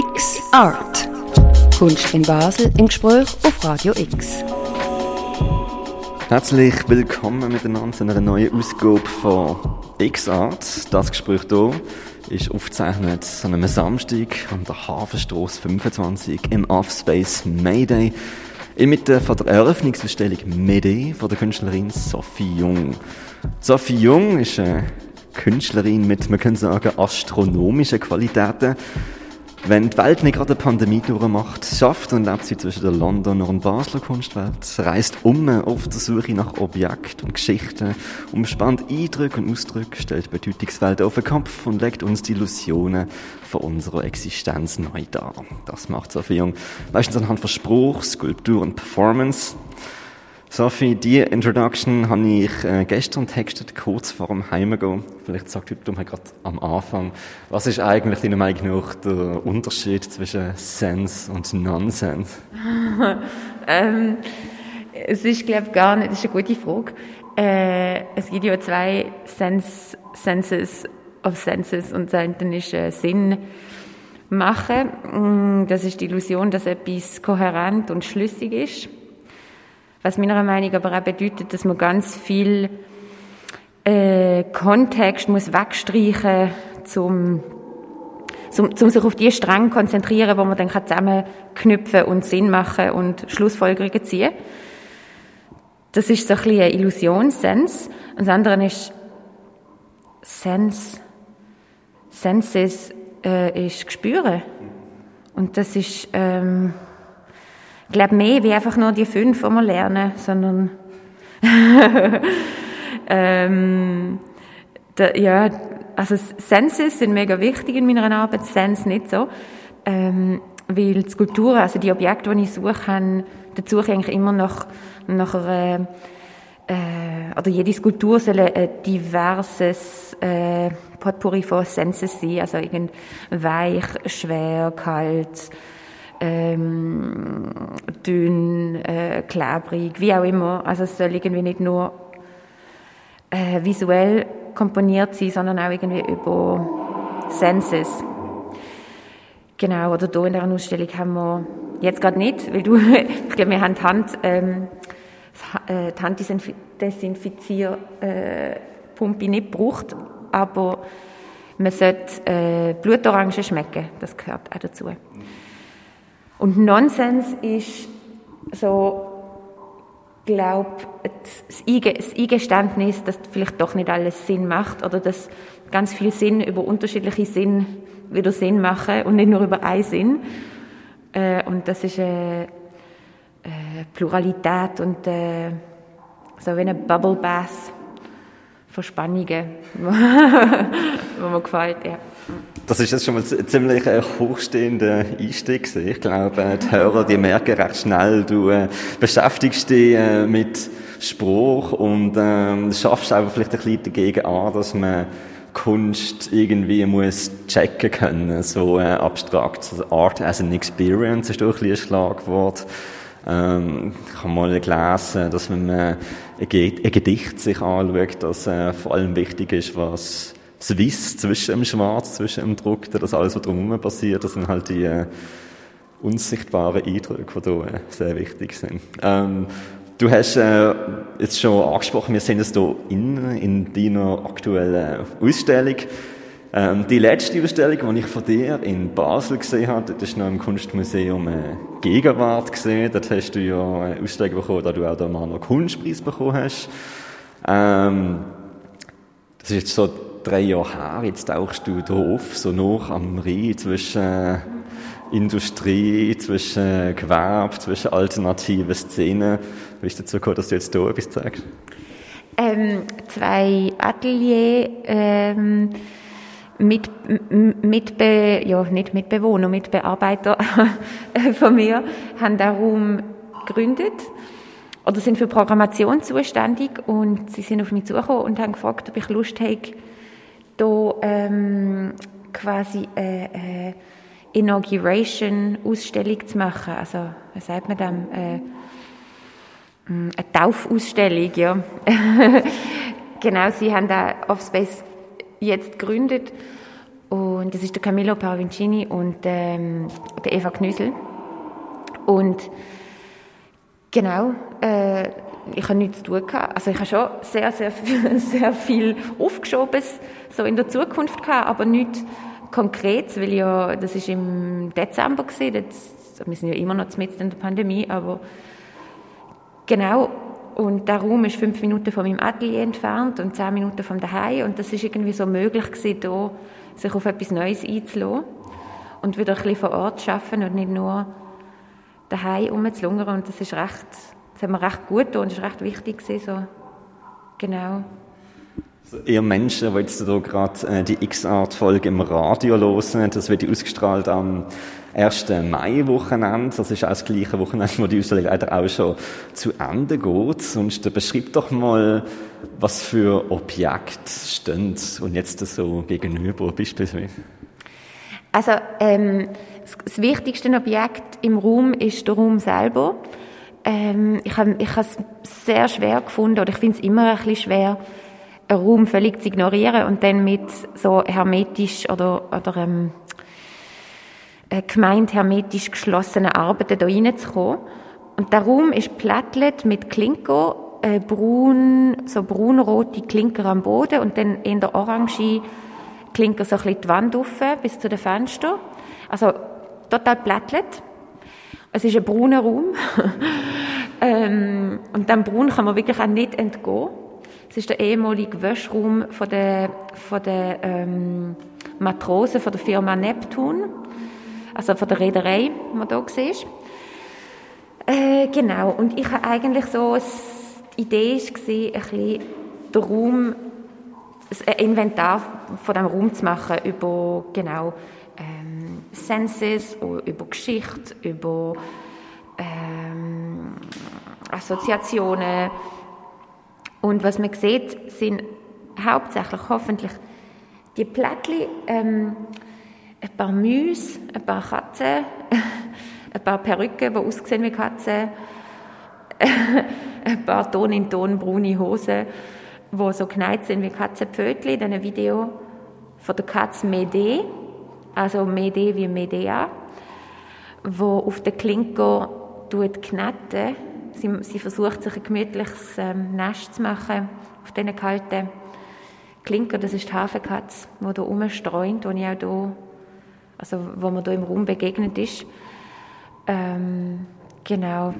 X Art. Kunst in Basel im Gespräch auf Radio X. Herzlich willkommen miteinander zu einer neuen Ausgabe von X-Art. Das Gespräch hier ist aufgezeichnet an einem Samstag an der Hafenstrasse 25 im Offspace Mayday. Inmitten von der Eröffnungsausstellung Mayday von der Künstlerin Sophie Jung. Sophie Jung ist eine Künstlerin mit, man könnte sagen, astronomischen Qualitäten. Wenn die Welt nicht gerade eine Pandemie durchmacht, schafft und lebt sie zwischen der Londoner und Basler Kunstwelt, reist um auf der Suche nach Objekten und Geschichten, umspannt Eindrücke und Ausdrücke, stellt Bedeutungswelten auf den Kopf und legt uns die Illusionen von unserer Existenz neu dar. Das macht Sophie Jung meistens anhand von Spruch, Skulptur und Performance. Sophie, die Introduction habe ich äh, gestern textet, kurz vor dem Heimgehen. Vielleicht sagt du mal gerade am Anfang, was ist eigentlich deiner Meinung nach der Unterschied zwischen Sense und Nonsense? ähm, es ist, glaube ich, gar nicht, das ist eine gute Frage. Äh, es gibt ja zwei Sense, Senses of Senses und das ist äh, Sinn machen. Mm, das ist die Illusion, dass etwas kohärent und schlüssig ist was meiner Meinung aber auch bedeutet, dass man ganz viel äh, Kontext muss wegstreichen zum zum, zum sich auf die Stränge konzentrieren, wo man dann zusammenknüpfen und Sinn machen und Schlussfolgerungen ziehen. Das ist so ein bisschen Illusion, Sense. Und das andere ist Sense. Senses äh, ist Gespüren. Und das ist ähm, ich glaube mehr wie einfach nur die fünf, die wir lernen, sondern ähm, da, ja, also Senses sind mega wichtig in meiner Arbeit, Sense nicht so, ähm, weil die Skulpturen, also die Objekte, die ich suche, haben, da suche ich eigentlich immer nach, nach einer, äh, oder jede Skulptur soll ein diverses äh, Potpourri von Senses sein, also irgend weich, schwer, kalt, ähm, dünn, äh, klebrig, wie auch immer. Also es soll irgendwie nicht nur äh, visuell komponiert sein, sondern auch irgendwie über Senses. Genau, oder hier in der Ausstellung haben wir, jetzt gerade nicht, weil du, wir haben die Hand, ähm, äh, die Handdesinfizierpumpe äh, nicht gebraucht, aber man sollte äh, Blutorangen schmecken, das gehört auch dazu. Und Nonsens ist so, glaube das Eingeständnis, dass vielleicht doch nicht alles Sinn macht oder dass ganz viel Sinn über unterschiedliche Sinn wieder Sinn machen und nicht nur über einen Sinn. Äh, und das ist eine, eine Pluralität und äh, so wie eine Bubble Bath von Spannungen, die mir gefällt, ja. Das ist jetzt schon mal ein ziemlich äh, hochstehender Einstieg. Ich glaube, die Hörer, die merken recht schnell, du äh, beschäftigst dich äh, mit Spruch und ähm, schaffst einfach vielleicht ein bisschen dagegen an, dass man Kunst irgendwie muss checken können, so äh, abstrakt. Also Art as an Experience ist auch ein, ein Schlagwort. Ähm, ich habe mal gelesen, dass wenn man ein, Gedicht sich anschaut, dass äh, vor allem wichtig ist, was Swiss zwischen dem Schwarz, zwischen dem Druck, das alles, was drumherum passiert, das sind halt die äh, unsichtbaren Eindrücke, die hier äh, sehr wichtig sind. Ähm, du hast äh, jetzt schon angesprochen, wir sind jetzt hier in, in deiner aktuellen Ausstellung. Ähm, die letzte Ausstellung, die ich von dir in Basel gesehen habe, das ist noch im Kunstmuseum äh, Gegenwart gesehen. Dort hast du ja eine Ausstellung bekommen, da du auch den Manner Kunstpreis bekommen hast. Ähm, das ist jetzt so drei Jahre her, jetzt tauchst du da auf, so noch am Rhein zwischen äh, Industrie, zwischen Gewerbe, zwischen alternativen Szenen. Wie ist dazu gekommen, dass du jetzt hier etwas zeigst? Ähm, zwei Atelier ähm, mit, mit Be, ja, nicht Mitbewohner, Mitbearbeiter von mir haben darum gegründet oder sind für Programmation zuständig und sie sind auf mich zugekommen und haben gefragt, ob ich Lust habe, da ähm, quasi eine, Inauguration-Ausstellung zu machen. Also, was sagt man dann? Äh, mm, eine Taufausstellung, ja. genau, sie haben da Offspace jetzt gegründet Und das ist der Camillo Parvincini und ähm, der Eva Knüsel. Und genau, äh, ich habe nichts zu tun gehabt. Also ich habe schon sehr, sehr viel, sehr viel aufgeschoben, so in der Zukunft gehabt, aber nichts Konkretes, weil ja, das ist im Dezember gewesen, jetzt, wir sind ja immer noch mitten in der Pandemie, aber genau, und der Raum ist fünf Minuten von meinem Atelier entfernt und zehn Minuten vom daheim und das ist irgendwie so möglich gewesen, da sich auf etwas Neues einzulassen und wieder ein bisschen vor Ort zu arbeiten und nicht nur daheim rumzulungern und das ist recht das hat mir recht gut getan und das war recht wichtig. Gewesen, so. Genau. Also ihr Menschen, die jetzt hier gerade äh, die X-Art-Folge im Radio hören, das wird ausgestrahlt am 1. Mai-Wochenende. Das ist auch das gleiche Wochenende, wo die Ausstellung leider auch schon zu Ende geht. Sonst beschreib doch mal, was für Objekte stehen und jetzt so gegenüber beispielsweise. Also ähm, das wichtigste Objekt im Raum ist der Raum selber ähm, ich habe ich es sehr schwer gefunden, oder ich finde es immer ein bisschen schwer, einen Raum völlig zu ignorieren und dann mit so hermetisch oder, oder ähm, äh, gemeint hermetisch geschlossenen Arbeiten da reinzukommen. Und der Raum ist plättelt mit Klinker, äh, braun, so braunrote Klinker am Boden und dann in der orange Klinker so ein bisschen die Wand auf, bis zu den Fenstern. Also total plättelt. Es ist ein brauner Raum. ähm, und dem Braun kann man wirklich auch nicht entgehen. Es ist der ehemalige Wäschraum von der, von der ähm, Matrosen von der Firma Neptun, also von der Reederei, die man hier sieht. Äh, genau, und ich habe eigentlich so, die Idee war, ein bisschen den Raum, ein Inventar von diesem Raum zu machen über, genau, Senses, über Geschichte, über ähm, Assoziationen. Und was man sieht, sind hauptsächlich hoffentlich die Plättchen, ähm, ein paar Mäuse, ein paar Katzen, ein paar Perücken, die aussehen wie Katzen, ein paar Ton in Ton braune Hosen, die so geneigt sind wie Katzenpfötchen. Dann ein Video von der Katze Mede, also Mede wie Medea, wo auf der Klinke kneten. Sie, sie versucht sich ein gemütliches ähm, Nest zu machen auf diesen kalten Klinker. Das ist die Hafenkatze, die hier rumstreunt, die ich auch hier, also wo mir hier im Raum begegnet ist. Ähm, genau.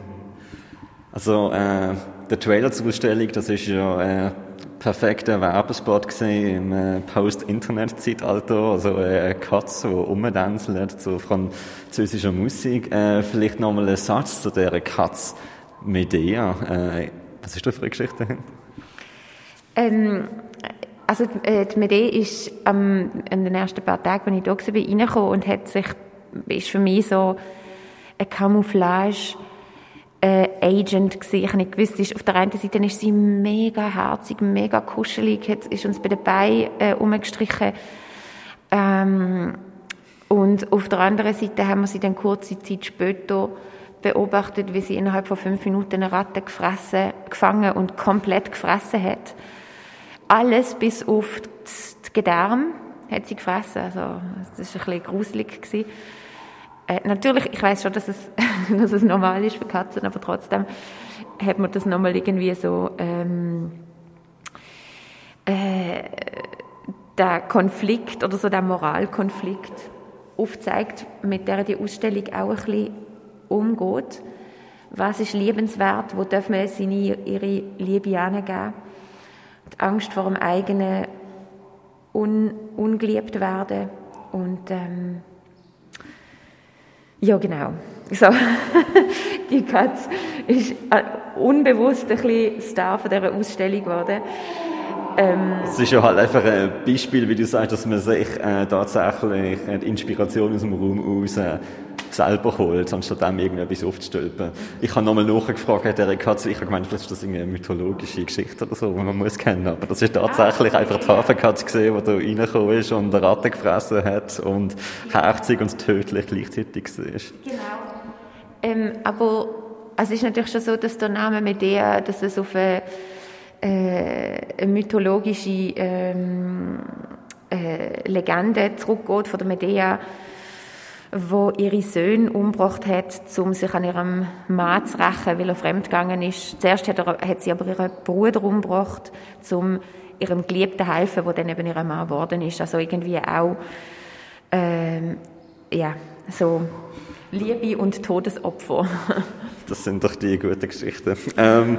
Also äh, der Trailer zur Ausstellung, das ist ja äh, perfekter Werbespot gesehen im äh, Post-Internet-Zeitalter, also äh, eine Katze, die rumdänzelt zu französischer Musik. Äh, vielleicht nochmal ein Satz zu dieser Katze Medea. Äh, was ist da für eine Geschichte Ähm, also äh, die Medea ist ähm, in den ersten paar Tagen, als ich da war, reingekommen und hat sich, ist für mich so eine Camouflage äh, Agent gewesen. Ich nicht gewusst, ist, auf der einen Seite ist sie mega herzig, mega kuschelig, hat, ist uns bei den Beinen äh, umgestrichen. Ähm, und auf der anderen Seite haben wir sie dann kurze Zeit später beobachtet, wie sie innerhalb von fünf Minuten eine Ratte gefressen, gefangen und komplett gefressen hat. Alles bis auf die Gedärme hat sie gefressen. Also, das war ein bisschen gruselig. Gewesen. Äh, natürlich, ich weiß schon, dass es, dass es normal ist für Katzen, aber trotzdem hat man das nochmal irgendwie so ähm, äh, der Konflikt oder so der Moralkonflikt aufzeigt, mit der die Ausstellung auch ein bisschen umgeht. Was ist liebenswert? Wo darf man seine, ihre Liebe angeben? Die Angst vor dem eigenen un, ungeliebt werden und ähm, ja, genau. So. die Katze ist äh, unbewusst ein bisschen Star von dieser Ausstellung geworden. Ähm, es ist ja halt einfach ein Beispiel, wie du sagst, dass man sich äh, tatsächlich die Inspiration aus dem Raum aus äh, selber holt, anstatt dem irgendetwas aufzustülpen. Ich habe nochmal nachgefragt, der Katze, ich habe gemeint, vielleicht ist das eine mythologische Geschichte oder so, die man muss kennen, aber das ist tatsächlich einfach die Hafenkatze gesehen, die da reingekommen ist und eine Ratte gefressen hat und herzig und tödlich gleichzeitig war. Genau. Ähm, aber also es ist natürlich schon so, dass der Name Medea, dass es auf eine, äh, eine mythologische ähm, äh, Legende zurückgeht von der Medea, wo ihre Söhne umgebracht hat, um sich an ihrem Mann zu rächen, weil er fremdgegangen ist. Zuerst hat, er, hat sie aber ihren Bruder umgebracht, um ihrem Geliebten zu helfen, der dann eben ihr Mann geworden ist. Also irgendwie auch, ähm, ja, so Liebe und Todesopfer. das sind doch die guten Geschichten. Ähm,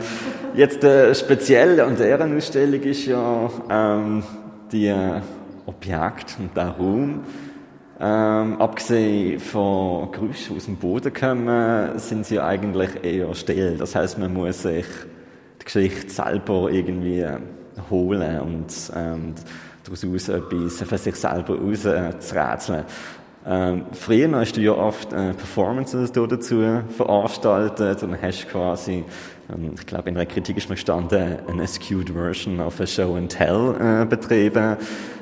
jetzt äh, speziell an dieser Ausstellung ist ja ähm, die äh, Objekt und der Raum. Ähm, abgesehen von Geräuschen aus dem Boden kommen, sind sie eigentlich eher still. Das heißt, man muss sich die Geschichte selber irgendwie holen und ähm, daraus etwas für sich selber auszurrätseln. Ähm, früher hast du ja oft äh, Performances dazu veranstaltet und hast quasi, ich glaube in ist mir gestanden, eine skewed Version of a Show and Tell äh, betrieben,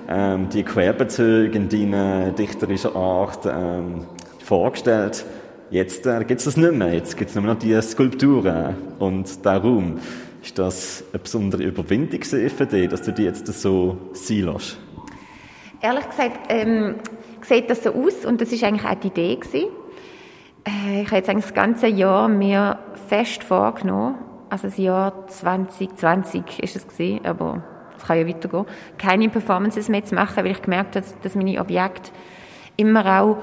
ähm, die Querbezüge in deiner dichterischen Art ähm, vorgestellt. Jetzt äh, gibt es das nicht mehr, jetzt gibt es nur noch die Skulpturen und der Raum. Ist das eine besondere Überwindung für dich, dass du die jetzt so sein lässt? Ehrlich gesagt, ähm, sieht das so aus und das ist eigentlich auch die Idee gewesen. Äh, ich habe jetzt eigentlich das ganze Jahr mir fest vorgenommen, also das Jahr 2020 ist es gewesen, aber es kann ja weitergehen, keine Performances mehr zu machen, weil ich gemerkt habe, dass meine Objekte immer auch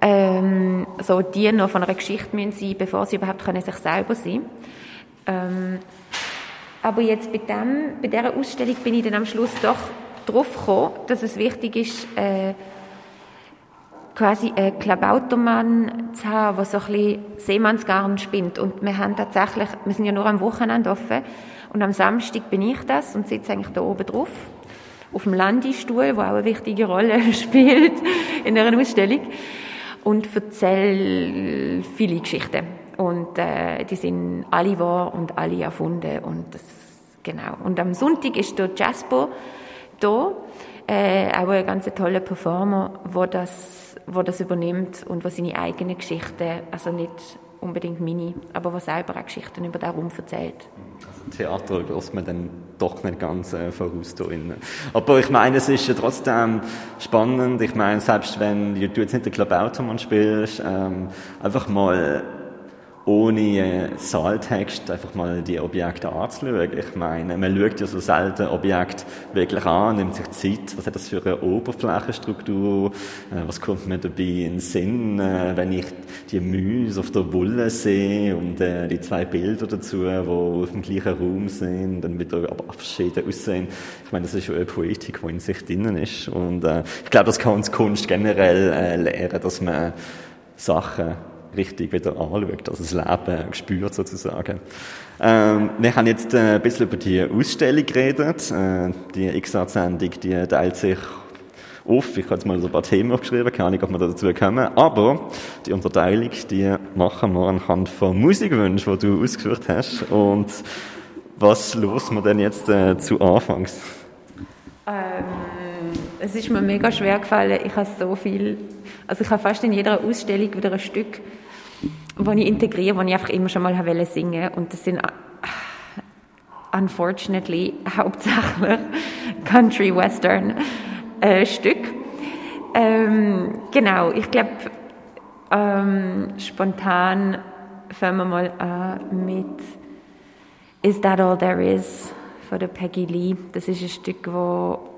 ähm, so die noch von einer Geschichte müssen sein, bevor sie überhaupt können sich selber sein. Ähm, aber jetzt bei dem, bei dieser Ausstellung bin ich dann am Schluss doch drauf gekommen, dass es wichtig ist, äh, quasi einen Klabautermann zu haben, der so ein bisschen Seemannsgarn spinnt. Und wir haben tatsächlich, wir sind ja nur am Wochenende offen, und am Samstag bin ich das und sitze eigentlich da oben drauf, auf dem Landestuhl, wo auch eine wichtige Rolle spielt in einer Ausstellung, und erzähle viele Geschichten. Und äh, die sind alle wahr und alle erfunden. Und das, genau. Und am Sonntag ist der Jasper da, äh, auch ein ganz toller Performer, wo das, wo das übernimmt und wo seine eigenen Geschichten, also nicht unbedingt meine, aber was selber auch Geschichten über den Raum erzählt. Also Theater lässt man dann doch nicht ganz äh, voraus innen. Aber ich meine, es ist ja trotzdem spannend. Ich meine, selbst wenn du jetzt nicht den Club Automan spielst, ähm, einfach mal ohne äh, Saaltext einfach mal die Objekte anzuschauen. Ich meine, man schaut ja so selten Objekte wirklich an, nimmt sich Zeit, was hat das für eine Oberflächenstruktur, äh, was kommt mir dabei in den Sinn, äh, wenn ich die Müsse auf der Wolle sehe und äh, die zwei Bilder dazu, die auf dem gleichen Raum sind, dann wieder aber verschieden aussehen. Ich meine, das ist schon eine Poetik, die in sich drinnen ist und ich glaube, das kann uns Kunst generell lehren, dass man Sachen richtig wieder anschaut, also das Leben spürt sozusagen. Ähm, wir haben jetzt äh, ein bisschen über die Ausstellung geredet. Äh, die XR-Sendung, die teilt sich auf. Ich habe jetzt mal so ein paar Themen aufgeschrieben, keine Ahnung, ob wir dazu kommen. Aber die Unterteilung, die machen wir anhand von Musikwünschen, die du ausgeführt hast. Und was los wir denn jetzt äh, zu Anfangs? Ähm, es ist mir mega schwer gefallen. Ich habe so viel, also ich habe fast in jeder Ausstellung wieder ein Stück wo ich integriere, wo ich einfach immer schon mal wollte singen und das sind äh, unfortunately hauptsächlich Country Western äh. Ähm, genau, ich glaube ähm, spontan fangen wir mal an mit Is That All There Is von der Peggy Lee. Das ist ein Stück, wo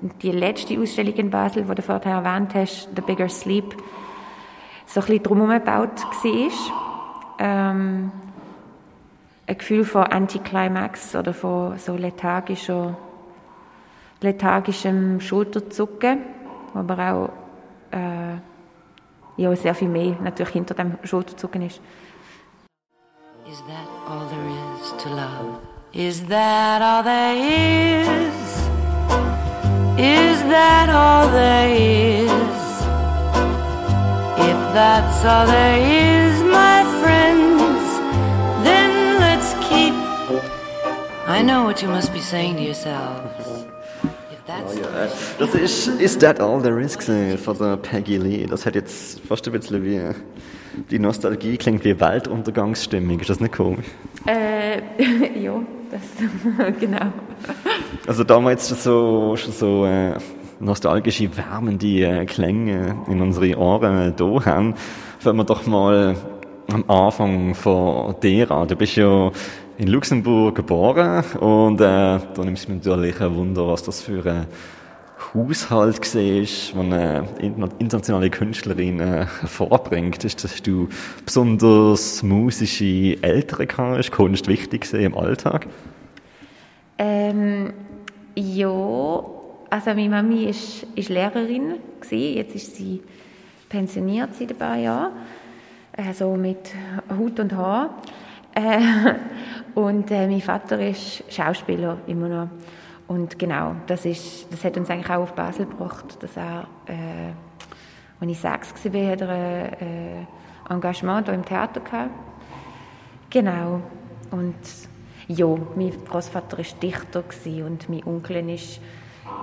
die letzte Ausstellung in Basel, die du vorher erwähnt hast, The Bigger Sleep, so ein bisschen drumherum gebaut war. Ähm, ein Gefühl von Anticlimax oder von so lethargischer, lethargischem Schulterzucken, aber auch äh, ja, sehr viel mehr natürlich hinter dem Schulterzucken ist. Is that all there is to love? Is that all there is? Is that all there is? If that's all there is, my friends, then let's keep. I know what you must be saying to yourselves. Oh, ja. Das ist Is That All There Is von der Peggy Lee. Das hat jetzt fast ein bisschen wie äh, die Nostalgie klingt wie Weltuntergangsstimmung. Ist das nicht komisch? Äh, ja, das genau. Also damals schon so, schon so äh, nostalgische, wärmende äh, Klänge in unsere Ohren da haben, fangen wir doch mal am Anfang von dir an. Du bist ja in Luxemburg geboren und äh, da nimmt es mich natürlich ein Wunder, was das für ein Haushalt siehst, wo eine internationale Künstlerin äh, vorbringt, ist, dass du besonders musische Eltern hast, Kunst wichtig im Alltag? Ähm, ja, also meine Mami ist, ist Lehrerin gewesen. jetzt ist sie pensioniert seit ein paar Jahren, also mit Hut und Haar. Äh, und äh, mein Vater ist Schauspieler immer noch. Und genau, das, ist, das hat uns eigentlich auch auf Basel gebracht, dass er, äh, als ich sechs war, hat er ein äh, Engagement hier im Theater gehabt. Genau. Und ja, mein Großvater war Dichter und mein Onkel ist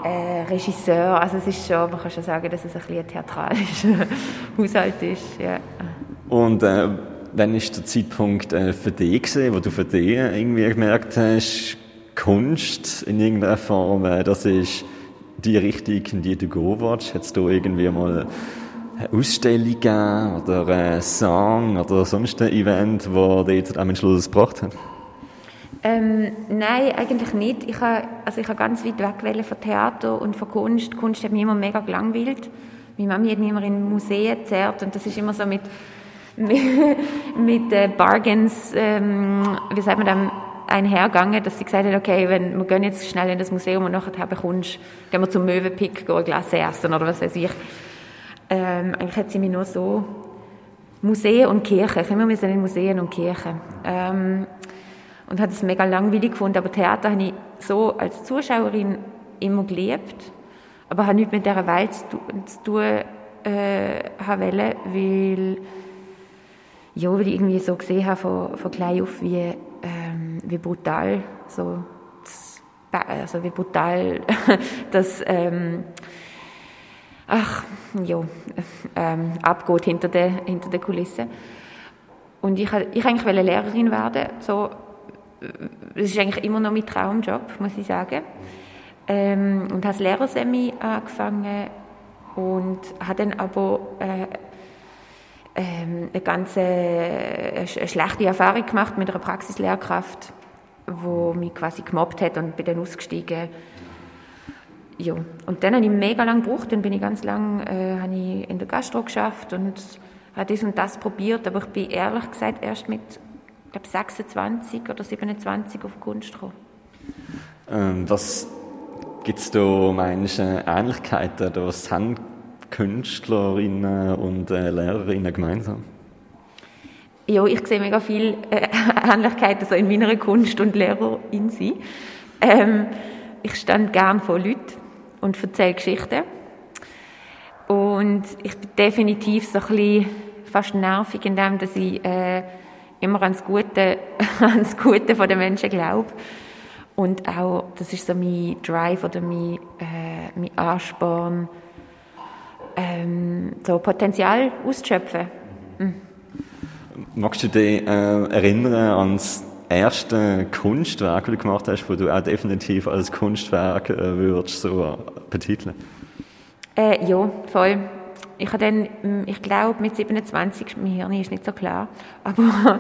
äh, Regisseur. Also es ist schon, man kann schon sagen, dass es ein, bisschen ein theatralischer Haushalt ist. Ja. Und äh, wann war der Zeitpunkt äh, für dich, gewesen, wo du für dich irgendwie gemerkt hast, Kunst in irgendeiner Form, äh, das ist die Richtung, in die du gehen willst? Hat es da irgendwie mal eine Ausstellung gegeben oder ein Song oder sonst ein Event, das dich am Schluss gebracht hat? Ähm, nein, eigentlich nicht. Ich habe, also ich habe ganz weit weg von Theater und von Kunst. Kunst hat mich immer mega gelangweilt. Meine Mami hat mich immer in Museen gezerrt und das ist immer so mit, mit, äh, Bargains, ähm, wie sagt man dann, einhergegangen, dass sie gesagt hat, okay, wenn, wir gehen jetzt schnell in das Museum und nachher bekommst, gehen wir zum Möwenpick, gehen ein Glas essen oder was weiß ich. Ähm, eigentlich hat sie mich nur so Museen und Kirchen, ich immer in Museen und Kirchen. Ähm, und hat es mega langweilig gefunden, aber Theater habe ich so als Zuschauerin immer geliebt, aber habe nichts mit dieser Welt zu tun äh, wollen, weil, ja, weil ich irgendwie so gesehen habe von, von klein auf, wie ähm, wie brutal so also wie brutal das ähm, ach ja ähm, abgeht hinter der hinter der Kulisse. Und ich ich eigentlich wollte Lehrerin werden so das ist eigentlich immer noch mein Traumjob muss ich sagen ähm, und habe das Lehrersemi angefangen und habe dann aber äh, ähm, eine ganz eine schlechte Erfahrung gemacht mit einer Praxislehrkraft, wo mich quasi gemobbt hat und bin dann ausgestiegen. Ja. Und dann habe ich mega lange gebraucht, dann bin ich ganz lange äh, ich in der Gastro geschafft und habe das und das probiert, aber ich bin ehrlich gesagt erst mit glaube 26 oder 27 auf Kunst gekommen. Ähm, was gibt es da, meinst Ähnlichkeiten? Was haben Künstlerinnen und äh, Lehrerinnen gemeinsam? Ja, ich sehe mega viele äh, Ähnlichkeiten so in meiner Kunst und Lehrer in sie. Ähm, ich stand gern vor Leuten und erzähle Geschichten. Und ich bin definitiv so ein bisschen fast nervig in dem, dass ich äh, immer ans Gute, ans Gute von den Menschen glaube. Und auch, das ist so mein Drive oder mein, äh, mein Ansporn, ähm, so Potenzial auszuschöpfen. Mhm. Magst du dich äh, erinnern an das erste Kunstwerk, das du gemacht hast, das du auch definitiv als Kunstwerk äh, würdest so betiteln? Äh, ja, voll. Ich habe dann, hm, ich glaube mit 27, mein Hirn ist nicht so klar, aber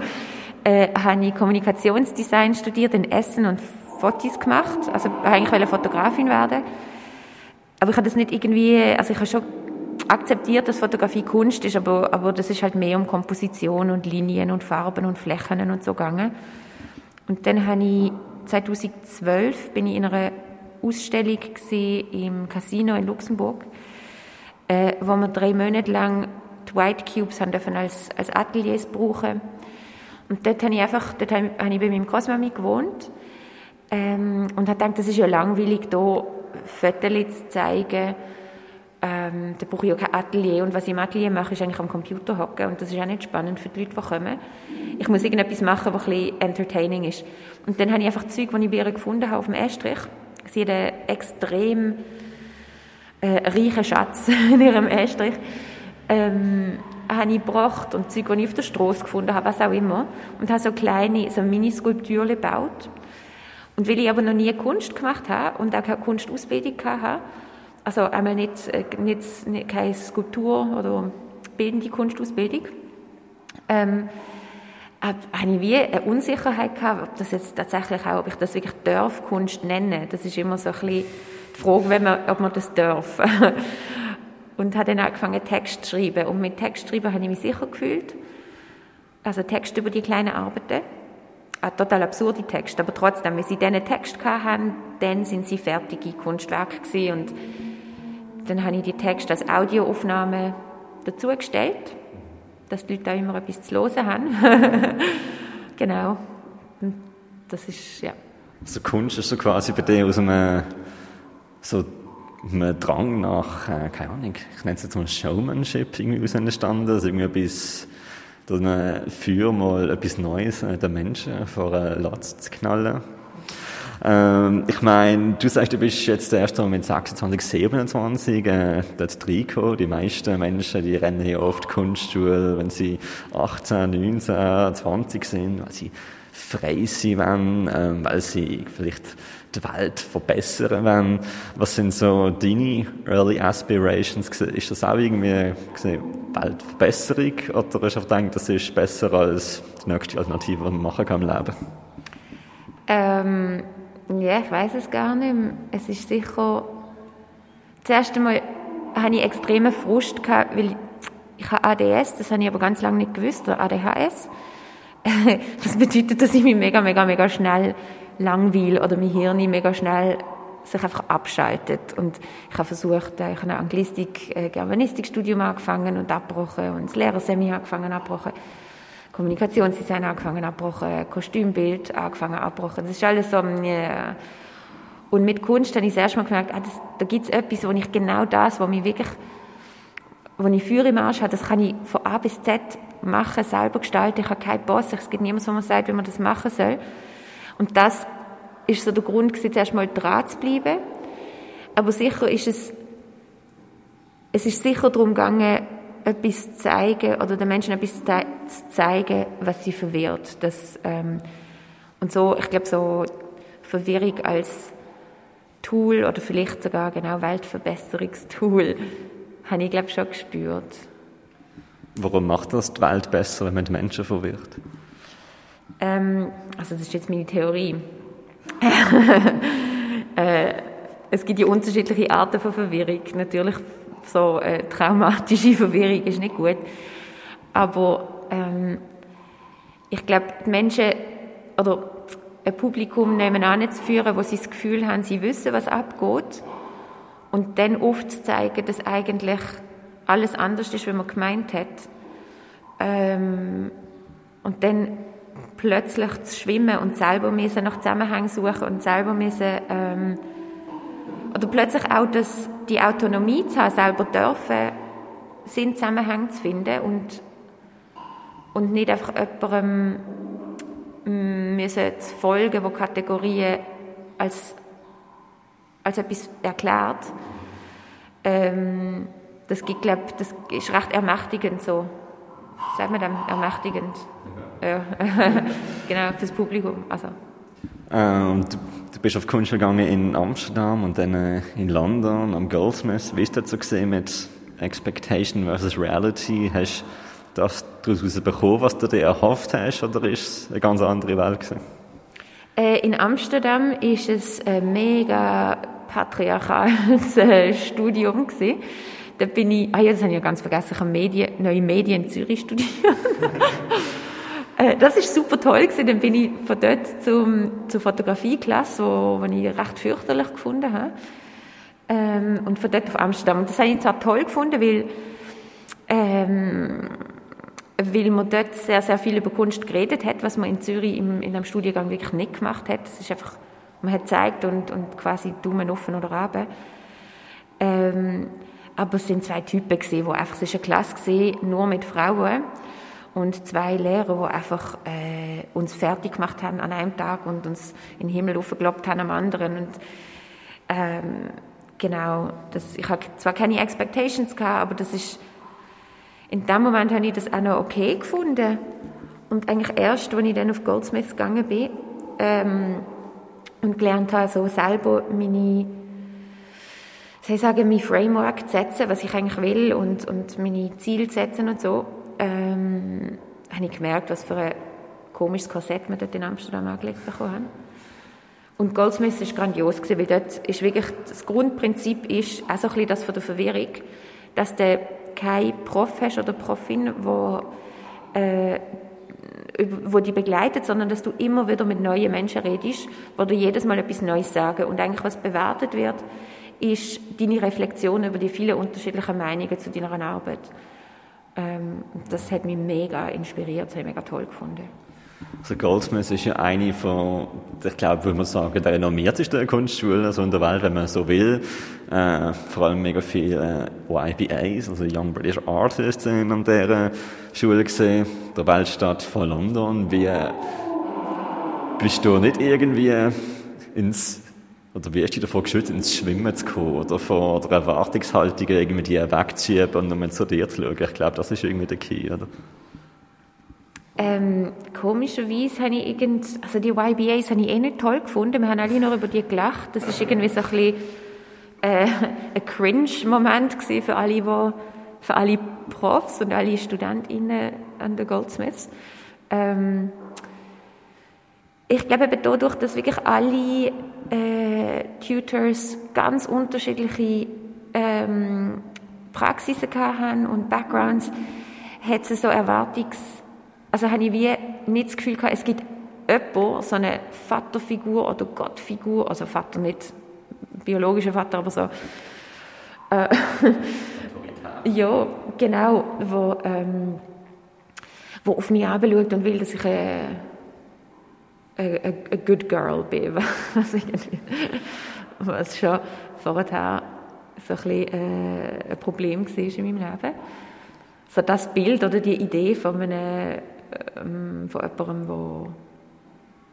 äh, habe ich Kommunikationsdesign studiert in Essen und Fotos gemacht. Also eigentlich wollte Fotografin werden. Aber ich habe das nicht irgendwie, also ich habe schon akzeptiert, dass Fotografie Kunst ist, aber, aber das ist halt mehr um Komposition und Linien und Farben und Flächen und so gegangen. Und dann habe ich 2012 bin ich in einer Ausstellung im Casino in Luxemburg, äh, wo wir drei Monate lang die White Cubes haben dürfen als, als Ateliers brauchen. Und dort habe ich einfach, dort habe ich bei meinem Großmami gewohnt ähm, und habe gedacht, das ist ja langweilig, hier Fotos zu zeigen ähm, da brauche ich auch kein Atelier. Und was ich im Atelier mache, ist eigentlich am Computer hocken. Und das ist auch nicht spannend für die Leute, die kommen. Ich muss irgendetwas machen, was ein bisschen entertaining ist. Und dann habe ich einfach Zeug, die ich bei ihr gefunden habe, auf dem Estrich. Sie hat einen extrem äh, reichen Schatz in ihrem Estrich. Ähm, habe ich gebracht und Zeug, die ich auf der Straße gefunden habe, was auch immer. Und habe so kleine, so Mini-Skulpturen gebaut. Und weil ich aber noch nie Kunst gemacht habe und auch keine Kunstausbildung hatte, also einmal nicht, äh, nicht, nicht keine Skulptur oder bildende Kunstausbildung. Ähm, habe ich wie eine Unsicherheit gehabt, ob das jetzt tatsächlich auch, ob ich das wirklich darf, Kunst nennen. Das ist immer so ein bisschen die Frage, wenn man, ob man das darf. und habe dann angefangen, Text zu schreiben. Und mit Text schreiben habe ich mich sicher gefühlt. Also Text über die kleinen Arbeiten. Ein total absurde Text, aber trotzdem, wenn sie diesen Text hatten, dann sind sie fertige Kunstwerke. Und dann habe ich die Texte als Audioaufnahme dazugestellt dass die Leute auch immer etwas zu hören haben. genau. Das ist, ja. Also Kunst ist so quasi bei dir aus einem, so einem Drang nach, äh, keine Ahnung, ich nenne es jetzt mal Showmanship irgendwie aus entstanden, also irgendwie etwas, durch ein Feuer mal etwas Neues äh, den Menschen vor einen Latz zu knallen. Ähm, ich meine, du sagst, du bist jetzt erst mit 26, 27 äh, dort reingekommen. Die meisten Menschen, die rennen ja oft Kunstschule, wenn sie 18, 19, 20 sind, weil sie frei sein wollen, ähm, weil sie vielleicht die Welt verbessern wollen. Was sind so deine Early Aspirations? Ist das auch irgendwie Weltverbesserung oder hast du gedacht, das ist besser als die nächste Alternative, die man machen kann im Leben? Ähm, ja, ich weiß es gar nicht. Es ist sicher. Zuerst einmal hatte ich extremen Frust, weil ich habe ADS, das habe ich aber ganz lange nicht gewusst, oder ADHS. Das bedeutet, dass ich mich mega, mega, mega schnell langweile oder mein Hirn mega schnell sich einfach abschaltet. Und ich habe versucht, äh, ich habe ein Anglistik, äh, Germanistikstudium angefangen und abgebrochen und das Lehrersemi angefangen abgebrochen. Kommunikationsdesign angefangen abbrochen, Kostümbild angefangen abbrochen. Das ist alles so, yeah. Und mit Kunst habe ich das erste Mal gemerkt, ah, das, da gibt es etwas, wo ich genau das, wo mich wirklich, wo ich Führer im Arsch habe, das kann ich von A bis Z machen, selber gestalten. Ich habe keinen Boss, es gibt niemanden, der mir sagt, wie man das machen soll. Und das ist so der Grund, zuerst mal dran zu bleiben. Aber sicher ist es, es ist sicher darum gegangen, etwas zeigen oder den Menschen etwas zu zeigen, was sie verwirrt. Das, ähm, und so, ich glaube, so Verwirrung als Tool oder vielleicht sogar genau Weltverbesserungstool habe ich, glaube schon gespürt. Warum macht das die Welt besser, wenn man die Menschen verwirrt? Ähm, also das ist jetzt meine Theorie. äh, es gibt ja unterschiedliche Arten von Verwirrung. Natürlich so äh, traumatische Verwirrung ist nicht gut. Aber ähm, ich glaube, die Menschen oder ein Publikum nebenan zu führen, wo sie das Gefühl haben, sie wissen, was abgeht und dann oft zeigen, dass eigentlich alles anders ist, wie man gemeint hat. Ähm, und dann plötzlich zu schwimmen und selber müssen nach Zusammenhängen suchen und selber müssen ähm, oder plötzlich auch das, die Autonomie zu haben, selber dürfen, Sinn Zusammenhang zu finden und, und nicht einfach jemandem mm, müssen zu folgen, wo Kategorien als, als etwas erklärt. Ähm, das, gibt, glaub, das ist recht ermächtigend so. Sagt man dann ermächtigend? Ja. genau, fürs Publikum. Also. Ähm, du, du, bist auf Kunstschule gegangen in Amsterdam und dann äh, in London am Goldsmith. Wie ist das so gesehen mit Expectation versus Reality? Hast du das daraus bekommen, was du dir erhofft hast, oder ist es eine ganz andere Welt gewesen? Äh, in Amsterdam ist es ein mega patriarchales äh, Studium gewesen. Da bin ich, ah ja, das habe ich ja ganz vergessen, ich habe Medien, neue Medien in Zürich studiert. Äh, das ist super toll gewesen. Dann bin ich von dort zum, zur Fotografieklasse, wo, wo ich recht fürchterlich gefunden habe. Ähm, und von dort auf Amsterdam. Und das habe ich zwar toll gefunden, weil, ähm, weil man dort sehr, sehr viel über Kunst geredet hat, was man in Zürich im, in einem Studiengang wirklich nicht gemacht hat. Das ist einfach, man hat gezeigt und, und quasi Daumen offen oder runter. Ähm, aber es sind zwei Typen gesehen, wo einfach, es ist eine Klasse gesehen, nur mit Frauen und zwei Lehrer, die einfach äh, uns fertig gemacht haben an einem Tag und uns in den Himmel aufgekloppt haben am anderen. Und ähm, genau, das, ich habe zwar keine Expectations gehabt, aber das ist in dem Moment habe ich das auch noch okay gefunden. Und eigentlich erst, als ich dann auf Goldsmith gegangen bin ähm, und gelernt habe, so selber meine soll ich sagen, mein Framework zu setzen, was ich eigentlich will und, und meine Ziele zu setzen und so, ähm, habe ich gemerkt, was für ein komisches Korsett wir dort in Amsterdam angelegt bekommen haben. Und Goldsmith war grandios, weil dort ist wirklich, das Grundprinzip ist, auch so ein bisschen das von der Verwirrung, dass du kein Prof hast oder Profin, wo, äh, wo die begleitet, sondern dass du immer wieder mit neuen Menschen redest, wo du jedes Mal etwas Neues sagen. Und eigentlich, was bewertet wird, ist deine Reflexion über die vielen unterschiedlichen Meinungen zu deiner Arbeit. Ähm, das hat mich mega inspiriert, das habe ich mega toll gefunden. Also Goldsmith ist ja eine von, ich glaube, würde man sagen, der renommiertesten Kunstschulen also in der Welt, wenn man so will. Äh, vor allem mega viele äh, YBAs, also Young British Artists, sind an dieser Schule gesehen, der Weltstadt von London. Wie bist du nicht irgendwie ins oder wie hast du davor geschützt, ins Schwimmen zu kommen oder von der Erwartungshaltung irgendwie wegzuschieben und nur zu dir zu schauen? Ich glaube, das ist irgendwie der Key, oder? Ähm, komischerweise habe ich irgend, also die YBAs habe ich eh nicht toll gefunden. Wir haben alle nur über die gelacht. Das ist irgendwie so ein bisschen äh, ein Cringe-Moment für alle, die, für alle Profs und alle StudentInnen an der Goldsmiths. Ähm, ich glaube eben dadurch, dass wirklich alle äh, Tutors ganz unterschiedliche ähm, Praxisen hatten und Backgrounds, hat es so Erwartungs also habe ich wie nicht das Gefühl gehabt, es gibt jemanden, so eine Vaterfigur oder Gottfigur, also Vater nicht biologischer Vater, aber so äh, ja, genau, wo, ähm, wo auf mich anschaut und will, dass ich eine, eine, eine good girl bin, was, was schon vorher so ein, äh, ein Problem war in meinem Leben. So das Bild oder die Idee von einem ähm, von jemandem, wo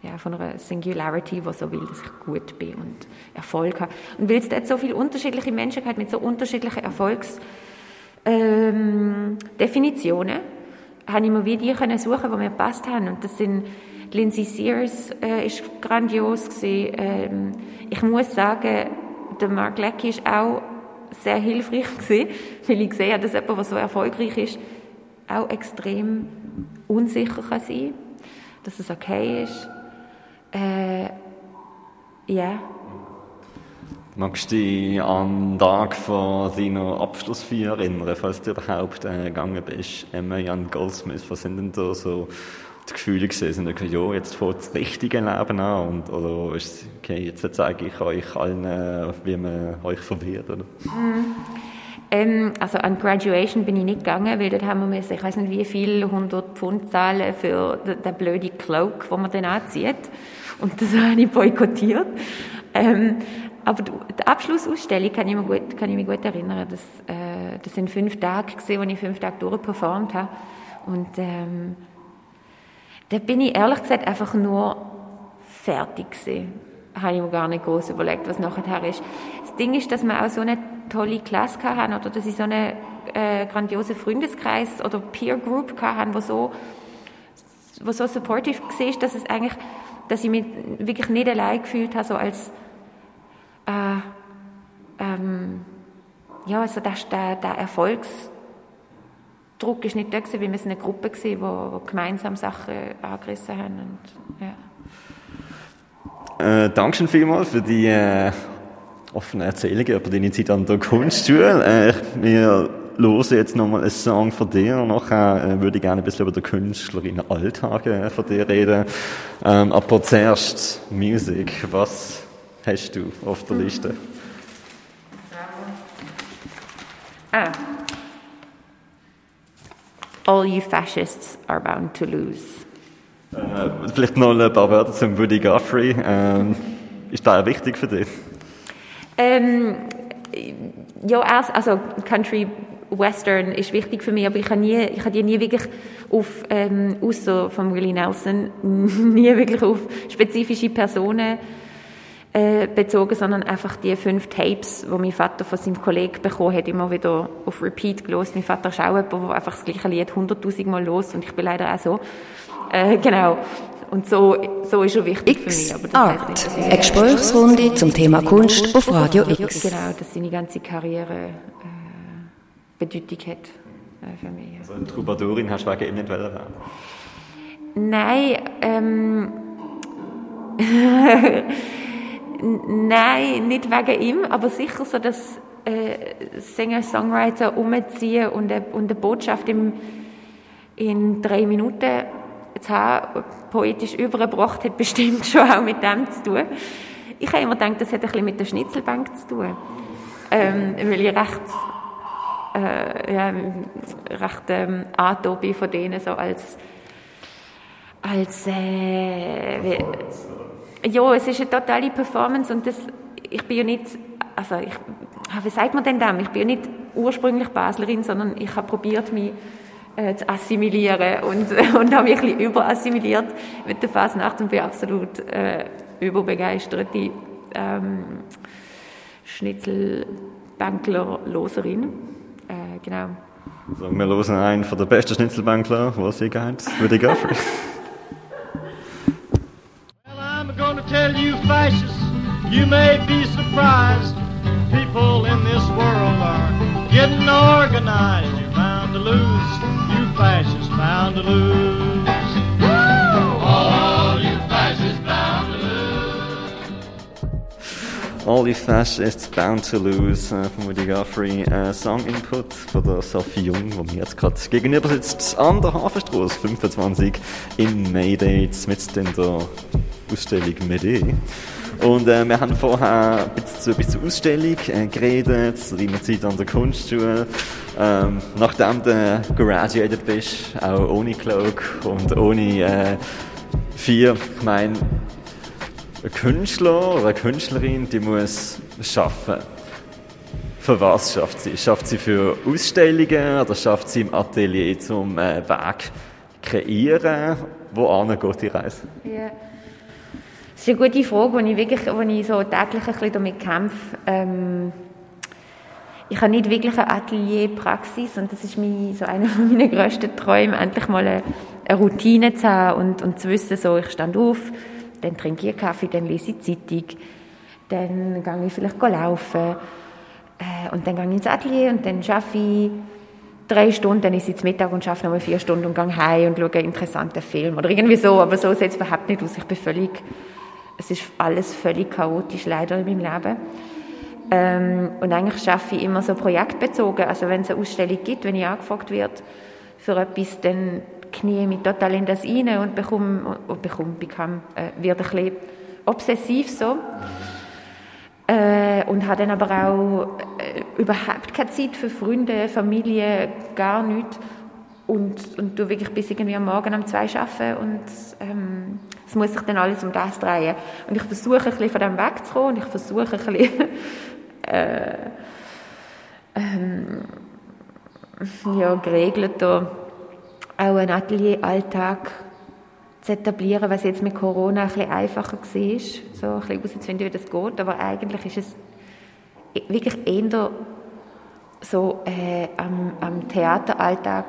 ja, von einer Singularity, die so will, dass ich gut bin und Erfolg habe. Und weil es dort so viele unterschiedliche Menschen hat mit so unterschiedlichen Erfolgsdefinitionen, ähm, habe ich mir wie die können suchen, die mir gepasst haben. Und das sind Lindsay Sears äh, ist grandios gewesen. Ähm, ich muss sagen, der Mark Leckie ist auch sehr hilfreich gewesen, weil ich habe, dass jemand, der so erfolgreich ist, auch extrem unsicher kann sein dass es okay ist. Äh, ja. Magst du dich an den Tag von deiner Abschlussfeier erinnern, falls du überhaupt äh, gegangen bist? Emma Jan Goldsmith, was sind denn da so die Gefühle gewesen? Sind die, ja, jetzt fängt das richtige Leben an? Und, oder ist okay, jetzt zeige ich euch allen, wie man euch verwirrt? Oder? Mm. Ähm, also an Graduation bin ich nicht gegangen, weil dort haben wir müssen, ich weiß nicht wie viel, 100 Pfund zahlen für den, den blöden Cloak, den man dann anzieht. Und das habe ich boykottiert. Ähm, aber die Abschlussausstellung kann ich, mir gut, kann ich mich gut erinnern. Das, äh, das sind fünf Tage gewesen, wo ich fünf Tage durchperformt habe. Und ähm, da bin ich ehrlich gesagt einfach nur fertig gewesen. Habe ich mir gar nicht groß überlegt, was nachher ist. Das Ding ist, dass man auch so eine tolle Klasse haben oder dass ich so einen äh, grandiosen Freundeskreis oder Peer Group haben, wo so, wo so supportive war, dass es eigentlich, dass ich mich wirklich nicht allein gefühlt habe, so als äh, ähm, ja, also der, der, der Erfolgsdruck ist nicht da weil wir sind eine Gruppe wo, wo gemeinsam Sachen angerissen haben und, ja. Äh, Dankeschön vielmals für die äh, offene Erzählungen über deine Zeit an der Kunstschule. Äh, wir hören jetzt nochmal einen Song von dir. Nachher äh, würde ich gerne ein bisschen über den Künstlerin Alltag äh, von dir reden. Ähm, aber zuerst Musik. Was hast du auf der Liste? Ah. All you fascists are bound to lose. Äh, vielleicht noch ein paar Wörter zum Woody Guthrie. Ähm, ist das wichtig für dich? Ähm, ja, also Country Western ist wichtig für mich, aber ich habe nie, ich habe die nie wirklich auf, ähm, außer von Willie Nelson, nie wirklich auf spezifische Personen äh, bezogen, sondern einfach die fünf Tapes, die mein Vater von seinem Kollegen bekommen hat, immer wieder auf Repeat gelost. Mein Vater ist auch jemand, der einfach das gleiche Lied hunderttausend Mal los und ich bin leider auch so. Äh, genau. Und so, so ist er wichtig für mich. Aber das Art. Nicht, Eine Gesprächsrunde zum Thema Kunst auf Radio X. Genau, dass seine ganze Karriere äh, Bedeutung hat äh, für mich. Also eine Troubadourin hast du wegen ihm nicht werden Nein, ähm, Nein, nicht wegen ihm, aber sicher so, dass äh, Singer-Songwriter umziehen und eine, und eine Botschaft im, in drei Minuten zu haben, poetisch übergebracht, hat bestimmt schon auch mit dem zu tun. Ich habe immer gedacht, das hat ein bisschen mit der Schnitzelbank zu tun. Ähm, weil ich recht, äh, ja, recht ähm, angetan von denen, so als, als äh, ja, es ist eine totale Performance und das, ich bin ja nicht, also ich, ah, wie sagt man denn dem? Ich bin ja nicht ursprünglich Baslerin, sondern ich habe probiert, mich äh, zu assimilieren und, und habe mich ein bisschen überassimiliert mit der Fasnacht und bin absolut äh, überbegeisterte ähm, Schnitzelbänkler-Loserin. Äh, genau. So, wir losen einen von der besten Schnitzelbänkler, was sie geht, würde ich tell you fascists, you may be surprised. People in this world are getting organized. You're bound to lose, you fascists bound to lose. All you fascists bound to lose. All you fascists bound to lose äh, von Woody Guthrie. Äh, Song Input von der Sophie Jung, wo mir jetzt gerade gegenüber sitzt, an der Hafenstraße 25 in Mayday, mit in der Ausstellung Mede. Und äh, wir haben vorher ein bisschen, bisschen zur Ausstellung äh, geredet, zu deiner Zeit an der Kunstschule. Ähm, nachdem du graduated bist, auch ohne Cloak und ohne äh, vier, ich meine, ein Künstler oder eine Künstlerin, die muss arbeiten. Für was schafft sie? Schafft sie für Ausstellungen oder schafft sie im Atelier zum äh, Weg kreieren? Wo geht die Reise? Yeah. Das ist eine gute Frage, die ich, wirklich, wo ich so täglich ein bisschen damit kämpfe. Ähm, ich habe nicht wirklich eine Atelierpraxis und das ist mein, so einer meiner grössten Träume, endlich mal eine, eine Routine zu haben und, und zu wissen, so, ich stand auf, dann trinke ich Kaffee, dann lese ich Zeitung, dann gehe ich vielleicht laufen äh, und dann gehe ich ins Atelier und dann arbeite ich drei Stunden, dann ist ich Mittag und arbeite nochmal vier Stunden und gehe heim und schaue einen interessanten Film oder irgendwie so, aber so sieht es überhaupt nicht aus. Ich bin völlig es ist alles völlig chaotisch leider in meinem Leben. Ähm, und eigentlich schaffe ich immer so projektbezogen. Also wenn es eine Ausstellung gibt, wenn ich angefragt werde für etwas, dann knie ich mich total in das rein und bekomme, und bekomme bekam, äh, wird ein bisschen obsessiv so. Äh, und habe dann aber auch äh, überhaupt keine Zeit für Freunde, Familie, gar nichts. Und, und du wirklich bis irgendwie am Morgen um zwei arbeiten und ähm, es muss sich dann alles um das drehen. Und ich versuche ein bisschen von dem wegzukommen und ich versuche ein bisschen äh, ähm, ja, geregelter auch einen Atelieralltag zu etablieren, was jetzt mit Corona ein bisschen einfacher war, so ein bisschen herauszufinden, wie das geht. Aber eigentlich ist es wirklich eher so äh, am, am Theateralltag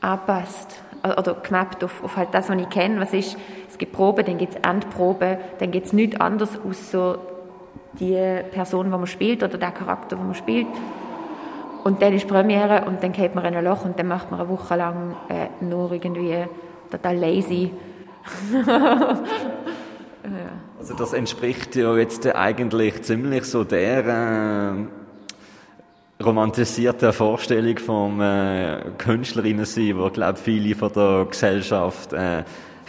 anpasst oder gemappt auf, auf halt das, was ich kenne. Was ist, es gibt Proben, dann gibt es Endproben, dann gibt es nichts anderes außer die Person, die man spielt oder der Charakter, den man spielt. Und dann ist Premiere und dann geht man in ein Loch und dann macht man eine Woche lang äh, nur irgendwie total lazy. Also das entspricht ja jetzt eigentlich ziemlich so der äh romantisierte Vorstellung vom äh, Künstlerinnen sein, wo glaube viele von der Gesellschaft äh,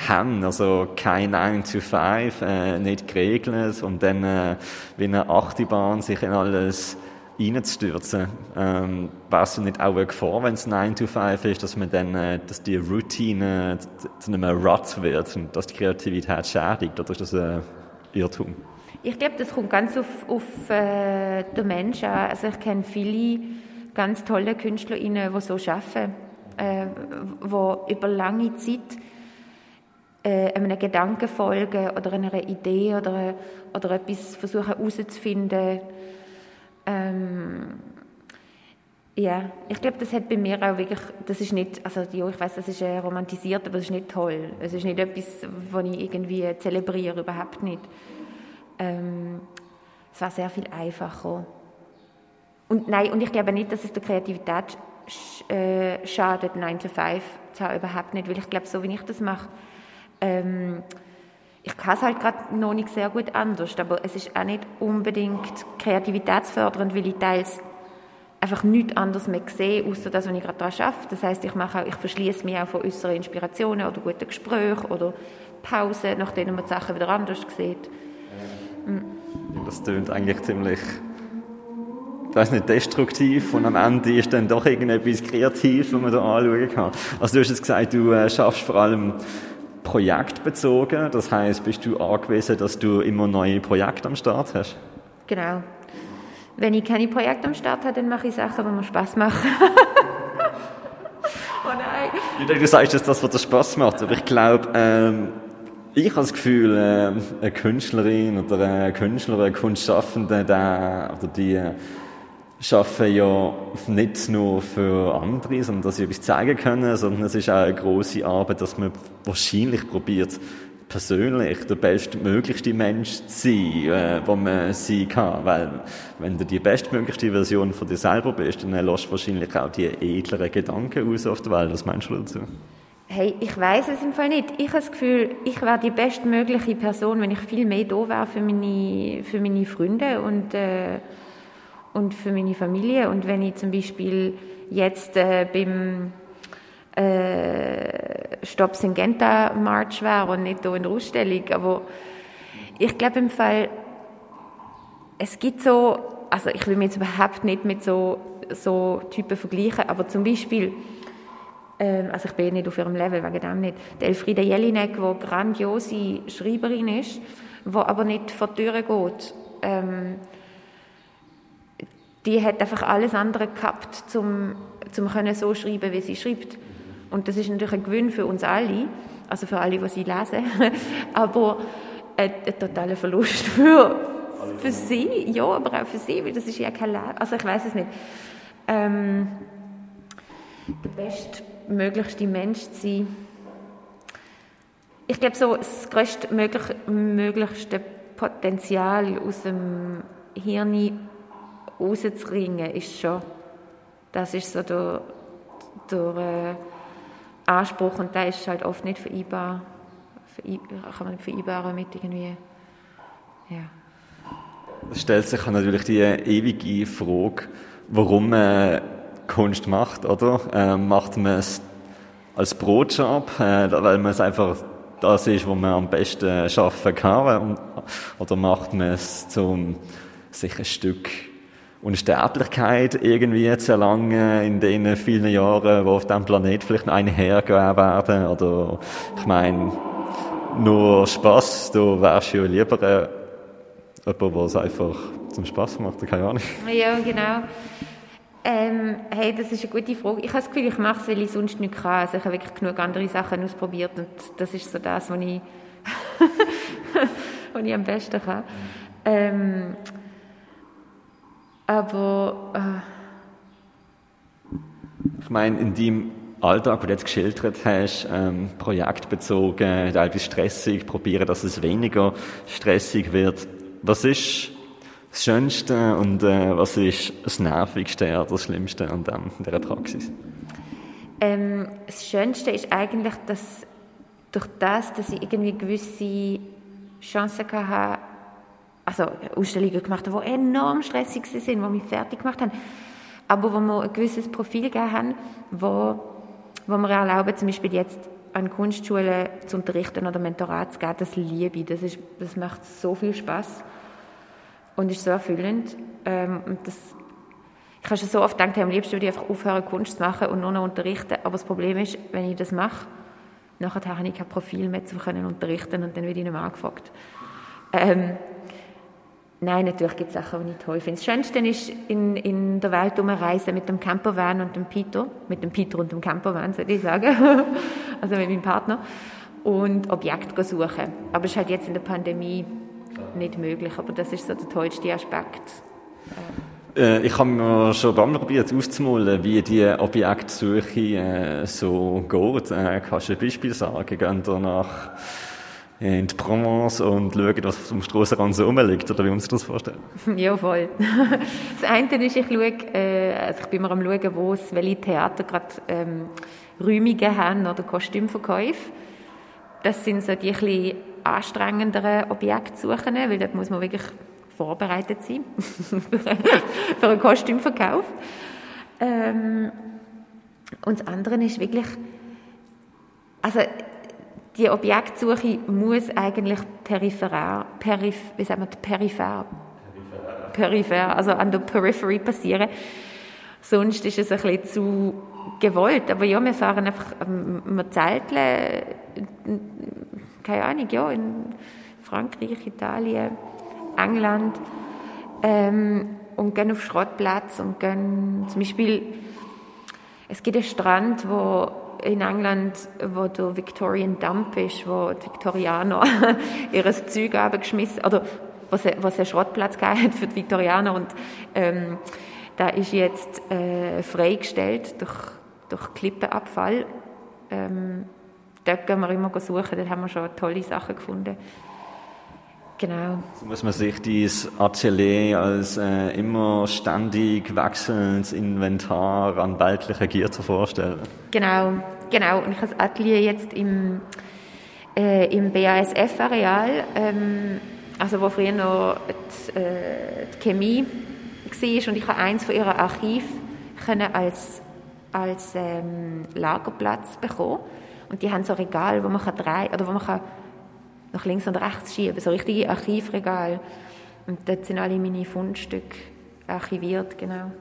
haben, also kein 9 to 5, äh, nicht geregelt und dann äh, wie eine Achterbahn sich in alles reinzustürzen. Ähm, Wäre es nicht auch Gefahr, wenn es 9 to 5 ist, dass man dann, äh, dass die Routine zu einem Rut wird und dass die Kreativität schädigt, oder ist das ein Irrtum? Ich glaube, das kommt ganz auf, auf äh, den Menschen an. Also ich kenne viele ganz tolle KünstlerInnen, die so arbeiten, äh, die über lange Zeit äh, einem Gedanken folgen oder einer Idee oder, oder etwas versuchen herauszufinden. Ähm, Ja, ich glaube, das hat bei mir auch wirklich, das ist nicht, also ja, ich weiß, das ist äh, romantisiert, aber das ist nicht toll. Es ist nicht etwas, was ich irgendwie zelebriere, überhaupt nicht. Ähm, es war sehr viel einfacher. Und nein, und ich glaube nicht, dass es der Kreativität äh, schadet, 9 to 5 zu haben, überhaupt nicht, weil ich glaube, so wie ich das mache, ähm, ich kann es halt gerade noch nicht sehr gut anders, aber es ist auch nicht unbedingt kreativitätsfördernd, weil ich teils einfach nichts anderes mehr sehe, außer das, was ich gerade daran arbeite. Das heißt, ich, mache auch, ich verschließe mich auch von äußeren Inspirationen oder guten Gesprächen oder Pausen, nachdem man die Sachen wieder anders sieht. Das klingt eigentlich ziemlich ich weiß nicht, destruktiv und am Ende ist dann doch irgendetwas kreativ, was man da anschauen kann. Also du hast jetzt gesagt, du äh, schaffst vor allem projektbezogen, das heißt, bist du angewiesen, dass du immer neue Projekte am Start hast? Genau. Wenn ich keine Projekte am Start habe, dann mache ich Sachen, die mir Spaß machen. oh nein. Ich denke, du sagst jetzt das, was dir Spaß macht, aber ich glaube, ähm, ich habe das Gefühl, äh, eine Künstlerin oder ein Künstler ein Kunstschaffender, der, oder die äh, arbeiten ja nicht nur für andere, sondern dass sie etwas zeigen können, sondern es ist auch eine grosse Arbeit, dass man wahrscheinlich probiert, persönlich der bestmöglichste Mensch zu sein, äh, wo man sein kann. Weil, wenn du die bestmöglichste Version von dir selber bist, dann lässt du wahrscheinlich auch die edleren Gedanken aus auf der Welt. Was meinst du dazu? Hey, ich weiß es im Fall nicht. Ich habe das Gefühl, ich wäre die bestmögliche Person, wenn ich viel mehr da wäre für meine, für meine Freunde und, äh, und für meine Familie. Und wenn ich zum Beispiel jetzt äh, beim äh, Stop Syngenta March wäre und nicht hier in der Ausstellung. Aber ich glaube im Fall, es gibt so, also ich will mich jetzt überhaupt nicht mit so, so Typen vergleichen, aber zum Beispiel, also ich bin nicht auf ihrem Level, wegen dem nicht, die Elfriede Jelinek, die grandiose Schreiberin ist, die aber nicht vor die Türe geht. Ähm, die hat einfach alles andere gehabt, um zum können so schreiben, wie sie schreibt. Und das ist natürlich ein Gewinn für uns alle, also für alle, die sie lesen, aber ein, ein totaler Verlust für, für sie, ja, aber auch für sie, weil das ist ja kein Leben, also ich weiß es nicht. Ähm, der bestmöglichste Mensch zu sein. Ich glaube, so das größtmöglichste Potenzial aus dem Hirn rauszubringen, ist schon, das ist so der, der äh, Anspruch und der ist halt oft nicht vereinbar, kann man vereinbaren mit irgendwie, ja. Es stellt sich natürlich die ewige Frage, warum man Kunst macht, oder? Ähm, macht man es als Brotjob, äh, weil man es einfach das ist, wo man am besten schaffen kann, oder macht man es zum sich ein Stück Unsterblichkeit irgendwie zu erlangen in den vielen Jahren, wo auf diesem Planet vielleicht noch einhergehen werden. Oder ich meine, nur Spaß, du wärst ja lieber äh, jemand, der es einfach zum Spaß macht, keine Ahnung. Ja, genau. Ähm, hey, das ist eine gute Frage. Ich habe das Gefühl, ich mache es, weil ich sonst nicht kann. Also ich habe wirklich genug andere Sachen ausprobiert und das ist so das, was ich, was ich am besten kann. Ähm, aber. Äh ich meine, in deinem Alltag, den du jetzt geschildert hast, ähm, projektbezogen, teilweise stressig, probieren, dass es weniger stressig wird. Was ist das Schönste und äh, was ist das Nervigste oder das Schlimmste an dem, dieser Praxis? Ähm, das Schönste ist eigentlich, dass durch das, dass ich irgendwie gewisse Chancen hatte, also Ausstellungen gemacht haben, die enorm stressig sind, die mich fertig gemacht haben, aber wo wir ein gewisses Profil gegeben haben, wo, wo wir erlauben, zum Beispiel jetzt an Kunstschulen zu unterrichten oder Mentorat zu geben, das liebe ich. Das, ist, das macht so viel Spaß und ist so erfüllend. Ähm, das, ich habe schon so oft gedacht, am liebsten würde ich einfach aufhören, Kunst zu machen und nur noch unterrichten. Aber das Problem ist, wenn ich das mache, nachher habe ich kein Profil mehr, können unterrichten und dann werde ich nicht mehr angefragt. Ähm, Nein, natürlich gibt es Sachen, die ich toll finde. Das Schönste ist in, in der Welt umreisen mit dem Campervan und dem Peter, mit dem Peter und dem Campervan, würde ich sagen, also mit meinem Partner, und Objekte suchen. Aber es ist halt jetzt in der Pandemie nicht möglich, aber das ist so der tollste Aspekt. Äh, ich habe mir schon Mal probiert auszumalen, wie die Objektsuche äh, so geht. Äh, kannst du ein Beispiel sagen? Gehen ihr nach in die Provence und schauen, was am Strassenrand so rumliegt, oder wie uns das vorstellen? Ja, voll. Das eine ist, ich schaue, äh, also ich bin mir am schauen, wo es, welche Theater gerade ähm, Räumungen haben oder Kostümverkäufe. Das sind so die ein anstrengenderen Objektsuchen, weil dort muss man wirklich vorbereitet sein für einen Kostümverkauf. Ähm, und das andere ist wirklich, also die Objektsuche muss eigentlich peripher, perif, wie sagen wir, peripher, peripher, also an der Periphery passieren. Sonst ist es ein bisschen zu gewollt. Aber ja, wir fahren einfach, ähm, wir zelteln, keine Ahnung, ja, in Frankreich, Italien, England ähm, und gehen auf Schrottplatz und gehen zum Beispiel, es gibt einen Strand, wo in England, wo der Victorian Dump ist, wo die Viktorianer ihr Zeug abgeschmissen, oder was es einen Schrottplatz gegeben für die Viktorianer und ähm, da ist jetzt äh, freigestellt durch, durch Klippenabfall. Ähm, dort gehen wir immer suchen, dort haben wir schon tolle Sachen gefunden. Genau. So muss man sich dieses Atelier als äh, immer ständig wechselndes Inventar an weltlichen Gier zu vorstellen. Genau, genau. Und ich habe das Atelier jetzt im, äh, im BASF-Areal, ähm, also wo früher noch die, äh, die Chemie war und ich habe eins von ihren Archiven als, als ähm, Lagerplatz bekommen. Und die haben so Regal, wo man drei oder wo man kann nach links und rechts schieben, so richtige Archivregal. Und dort sind alle meine Fundstücke archiviert, genau.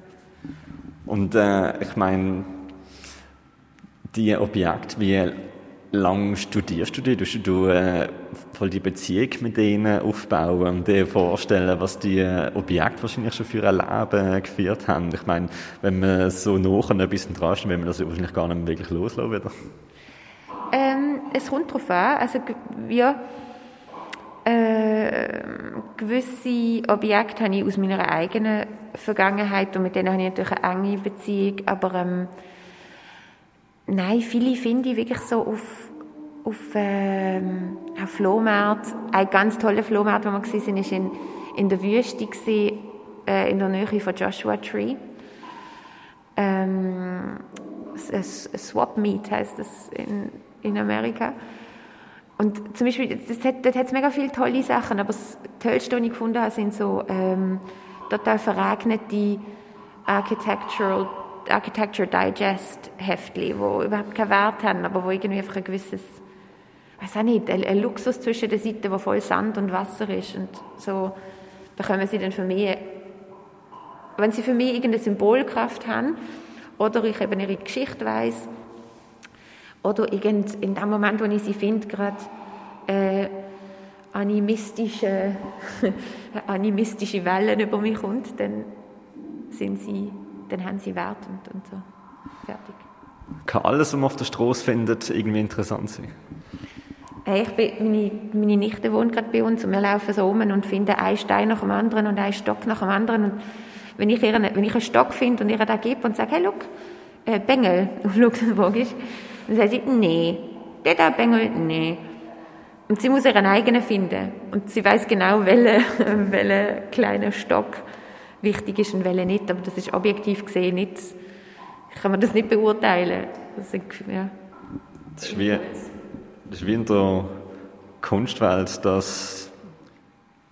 Und äh, ich meine, die Objekte, wie lange studierst du die? Du, du äh, voll die Beziehung mit denen aufbauen und dir vorstellen, was die Objekte wahrscheinlich schon für ein Leben geführt haben. Ich meine, wenn man so nachher ein bisschen dran ist, will man das wahrscheinlich gar nicht wirklich loslassen wieder. Ähm, es kommt darauf an. Also, ja, äh, gewisse Objekte habe ich aus meiner eigenen Vergangenheit und mit denen habe ich natürlich eine enge Beziehung, aber ähm, nein, viele finde ich wirklich so auf, auf, ähm, auf Flohmarkt. Ein ganz toller Flohmarkt, wo wir waren, ist in, in der Wüste, gewesen, äh, in der Nähe von Joshua Tree. Ähm, Swap Meet heißt das in, in Amerika. Und zum Beispiel, das hat, dort hat es mega viele tolle Sachen, aber das Tollste, was ich gefunden habe, sind so ähm, total verregnete Architectural, Architecture Digest Heftli, die überhaupt keinen Wert haben, aber wo irgendwie einfach ein gewisses, weiß auch nicht, ein, ein Luxus zwischen den Seiten, wo voll Sand und Wasser ist und so bekommen sie dann für mich, wenn sie für mich irgendeine Symbolkraft haben oder ich eben ihre Geschichte weiß oder irgend, in dem Moment, wo ich sie finde, gerade äh, animistische, animistische Wellen über mich kommt, dann sind sie, dann haben sie Wert und, und so. Fertig. Kann alles, was man auf der Straße findet, irgendwie interessant sein? Hey, ich bin, meine, meine Nichte wohnt gerade bei uns und wir laufen so um und finden einen Stein nach dem anderen und einen Stock nach dem anderen. Und wenn ich, ihren, wenn ich einen Stock finde und ihr da gebe und sage, hey, look, äh, Bengel auf Luxemburgisch, dann sagt sie, nee, der da Bengel, nee. Und sie muss ihren eigenen finden. Und sie weiß genau, welcher welche kleine Stock wichtig ist und welcher nicht. Aber das ist objektiv gesehen nicht, kann man das nicht beurteilen. Das ist, ja. das ist, wie, das ist wie in der Kunstwelt, dass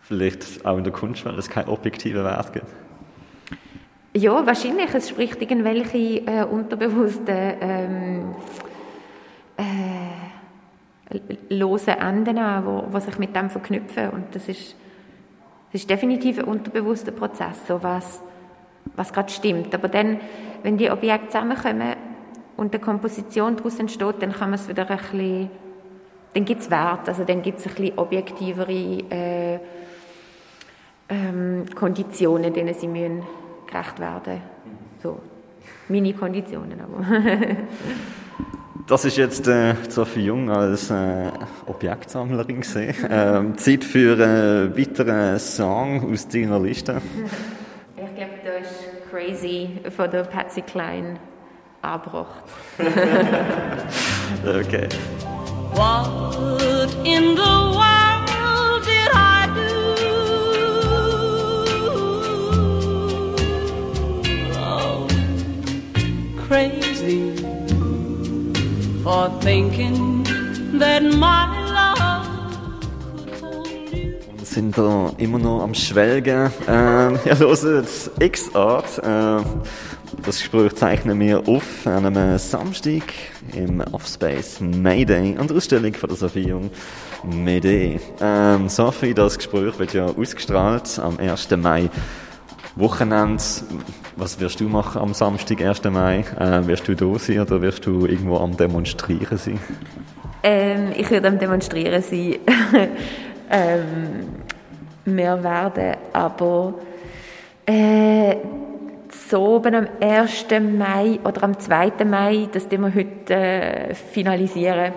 vielleicht auch in der Kunstwelt es keinen objektiven Wert gibt. Ja, wahrscheinlich. Es spricht irgendwelche äh, unterbewussten ähm, äh, lose Enden an, wo, wo sich mit dem verknüpfen. Und das ist, das ist definitiv ein unterbewusster Prozess, so was, was gerade stimmt. Aber dann, wenn die Objekte zusammenkommen und eine Komposition daraus entsteht, dann kann man es wieder ein bisschen, dann gibt es Wert, also dann gibt es ein bisschen objektivere äh, ähm, Konditionen, denen sie müssen gerecht werden. So, Mini-Konditionen aber. Das ist jetzt äh, Sophie Jung als äh, Objektsammlerin gesehen. Ähm, Zeit für einen weiteren Song aus deiner Liste. Ich glaube, da ist crazy von der Patsy Klein angebracht. okay. What in the world did I do? Oh, crazy for thinking that my sind da immer noch am Schwelgen. Ähm, ihr hört X-Art. Äh, das Gespräch zeichnen wir auf an einem Samstag im Offspace Mayday an der Ausstellung von der Sophie Jung Mayday. Ähm, Sophie, das Gespräch wird ja ausgestrahlt am 1. Mai. Wochenende, was wirst du machen am Samstag, 1. Mai? Äh, wirst du da sein oder wirst du irgendwo am Demonstrieren sein? Ähm, ich werde am Demonstrieren sein. ähm, wir werden aber äh, so oben am 1. Mai oder am 2. Mai, das wir heute äh, finalisieren,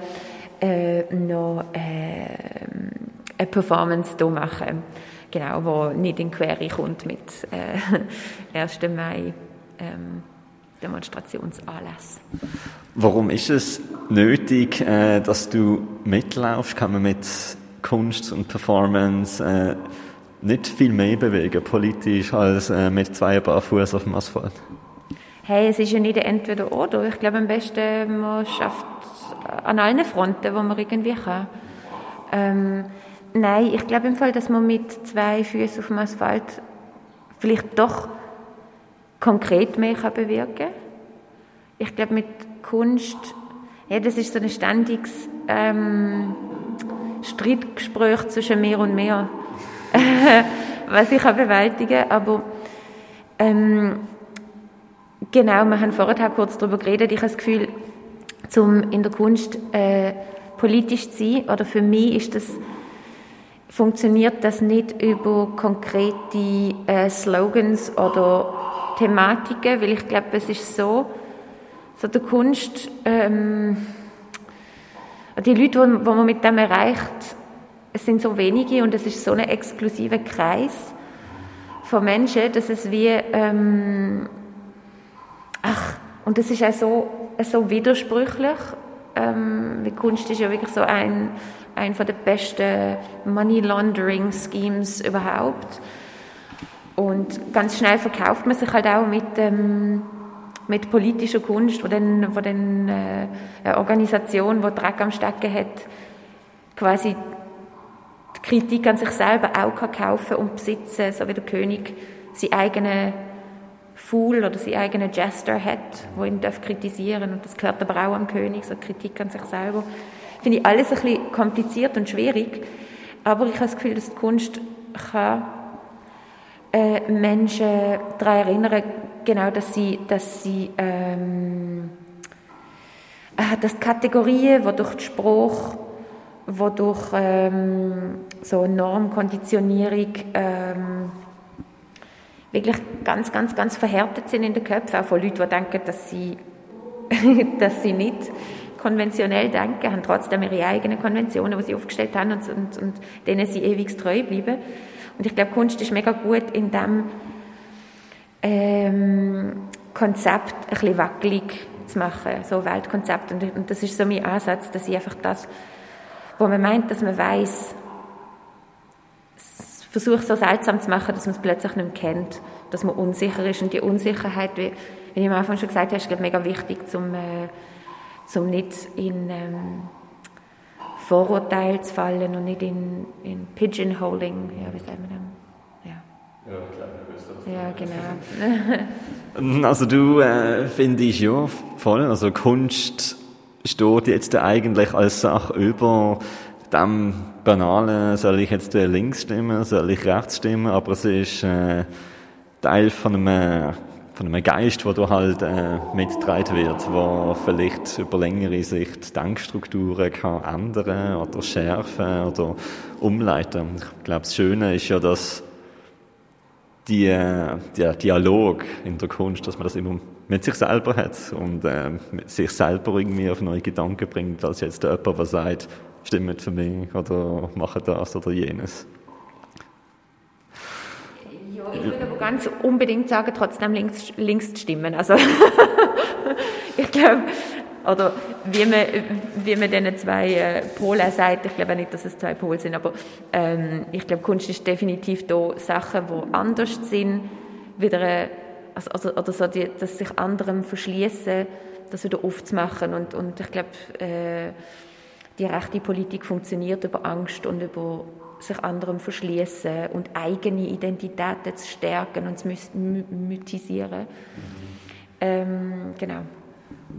äh, noch äh, eine Performance hier machen. Genau, wo nicht in Quere kommt mit äh, 1. Mai ähm, Demonstrationsanlass. Warum ist es nötig, äh, dass du mitlaufst? Kann man mit Kunst und Performance äh, nicht viel mehr bewegen, politisch, als äh, mit zwei Paar Fuß auf dem Asphalt? Hey, es ist ja nicht entweder oder. Ich glaube, am besten man schafft an allen Fronten, wo man irgendwie kann. Ähm, nein, ich glaube im Fall, dass man mit zwei Füßen auf dem Asphalt vielleicht doch konkret mehr kann bewirken kann. Ich glaube, mit Kunst, ja, das ist so ein ständiges ähm, Streitgespräch zwischen mir und mir, was ich kann bewältigen Aber ähm, genau, wir haben vorher kurz darüber geredet. Ich habe das Gefühl, zum in der Kunst äh, politisch zu sein, oder für mich ist das funktioniert das nicht über konkrete äh, Slogans oder Thematiken, weil ich glaube, es ist so, so der Kunst, ähm, die Leute, die, man mit dem erreicht, es sind so wenige und es ist so ein exklusiver Kreis von Menschen, dass es wie, ähm, ach, und das ist auch so, so widersprüchlich, ähm, Kunst ist ja wirklich so ein, ein von den besten Money Laundering Schemes überhaupt. Und ganz schnell verkauft man sich halt auch mit, ähm, mit politischer Kunst, wo dann, wo dann äh, eine Organisation, die Dreck am Stecken hat, quasi die Kritik an sich selber auch kann kaufen und besitzen, so wie der König seinen eigenen Fool oder seinen eigenen Jester hat, wo ihn darf kritisieren und das gehört aber auch am König, so Kritik an sich selber. Finde ich alles ein bisschen kompliziert und schwierig, aber ich habe das Gefühl, dass die Kunst kann äh, Menschen daran erinnern, genau, dass sie, dass sie ähm, äh, dass die Kategorien, die durch die Spruch, wo durch ähm, so Normkonditionierung ähm, wirklich ganz, ganz, ganz verhärtet sind in den Köpfen, auch von Leuten, die denken, dass sie, dass sie nicht konventionell denken, haben trotzdem ihre eigenen Konventionen, die sie aufgestellt haben und, und, und denen sie ewig treu bleiben. Und ich glaube, Kunst ist mega gut in dem ähm, Konzept ein bisschen wackelig zu machen, so Weltkonzept. Und, und das ist so mein Ansatz, dass ich einfach das, wo man meint, dass man weiß, versuche so seltsam zu machen, dass man es plötzlich nicht mehr kennt, dass man unsicher ist. Und die Unsicherheit, wie, wie ich am Anfang schon gesagt habe, ist glaube mega wichtig, zum, äh, zum nicht in ähm, Vorurteil zu fallen und nicht in, in Pigeonholing, ja, wie sagen wir das? Ja. Ja, genau. also du äh, findest ja voll, also Kunst steht jetzt eigentlich als Sache über dem Banalen, soll ich jetzt links stimmen, soll ich rechts stimmen, aber es ist äh, Teil von einem von einem Geist, der da halt äh, mitgetragen wird, der vielleicht über längere Sicht Denkstrukturen kann ändern oder schärfen oder umleiten. Ich glaube, das Schöne ist ja, dass die, äh, der Dialog in der Kunst, dass man das immer mit sich selber hat und äh, sich selber irgendwie auf neue Gedanken bringt, als jetzt jemand, der sagt, stimmt für mich oder mache das oder jenes. Ja, ich würde ganz unbedingt sagen, trotzdem links, links stimmen. Also ich glaube, oder wie man, wie man diesen zwei äh, Polen sagt, ich glaube nicht, dass es zwei Pole sind, aber ähm, ich glaube, Kunst ist definitiv da Sachen, die anders sind, wieder, also, also, oder so, die, dass sich anderem verschließen, das wieder aufzumachen und, und ich glaube, äh, die rechte Politik funktioniert über Angst und über sich anderem verschließen und eigene Identitäten zu stärken und zu mythisieren. Ähm, genau.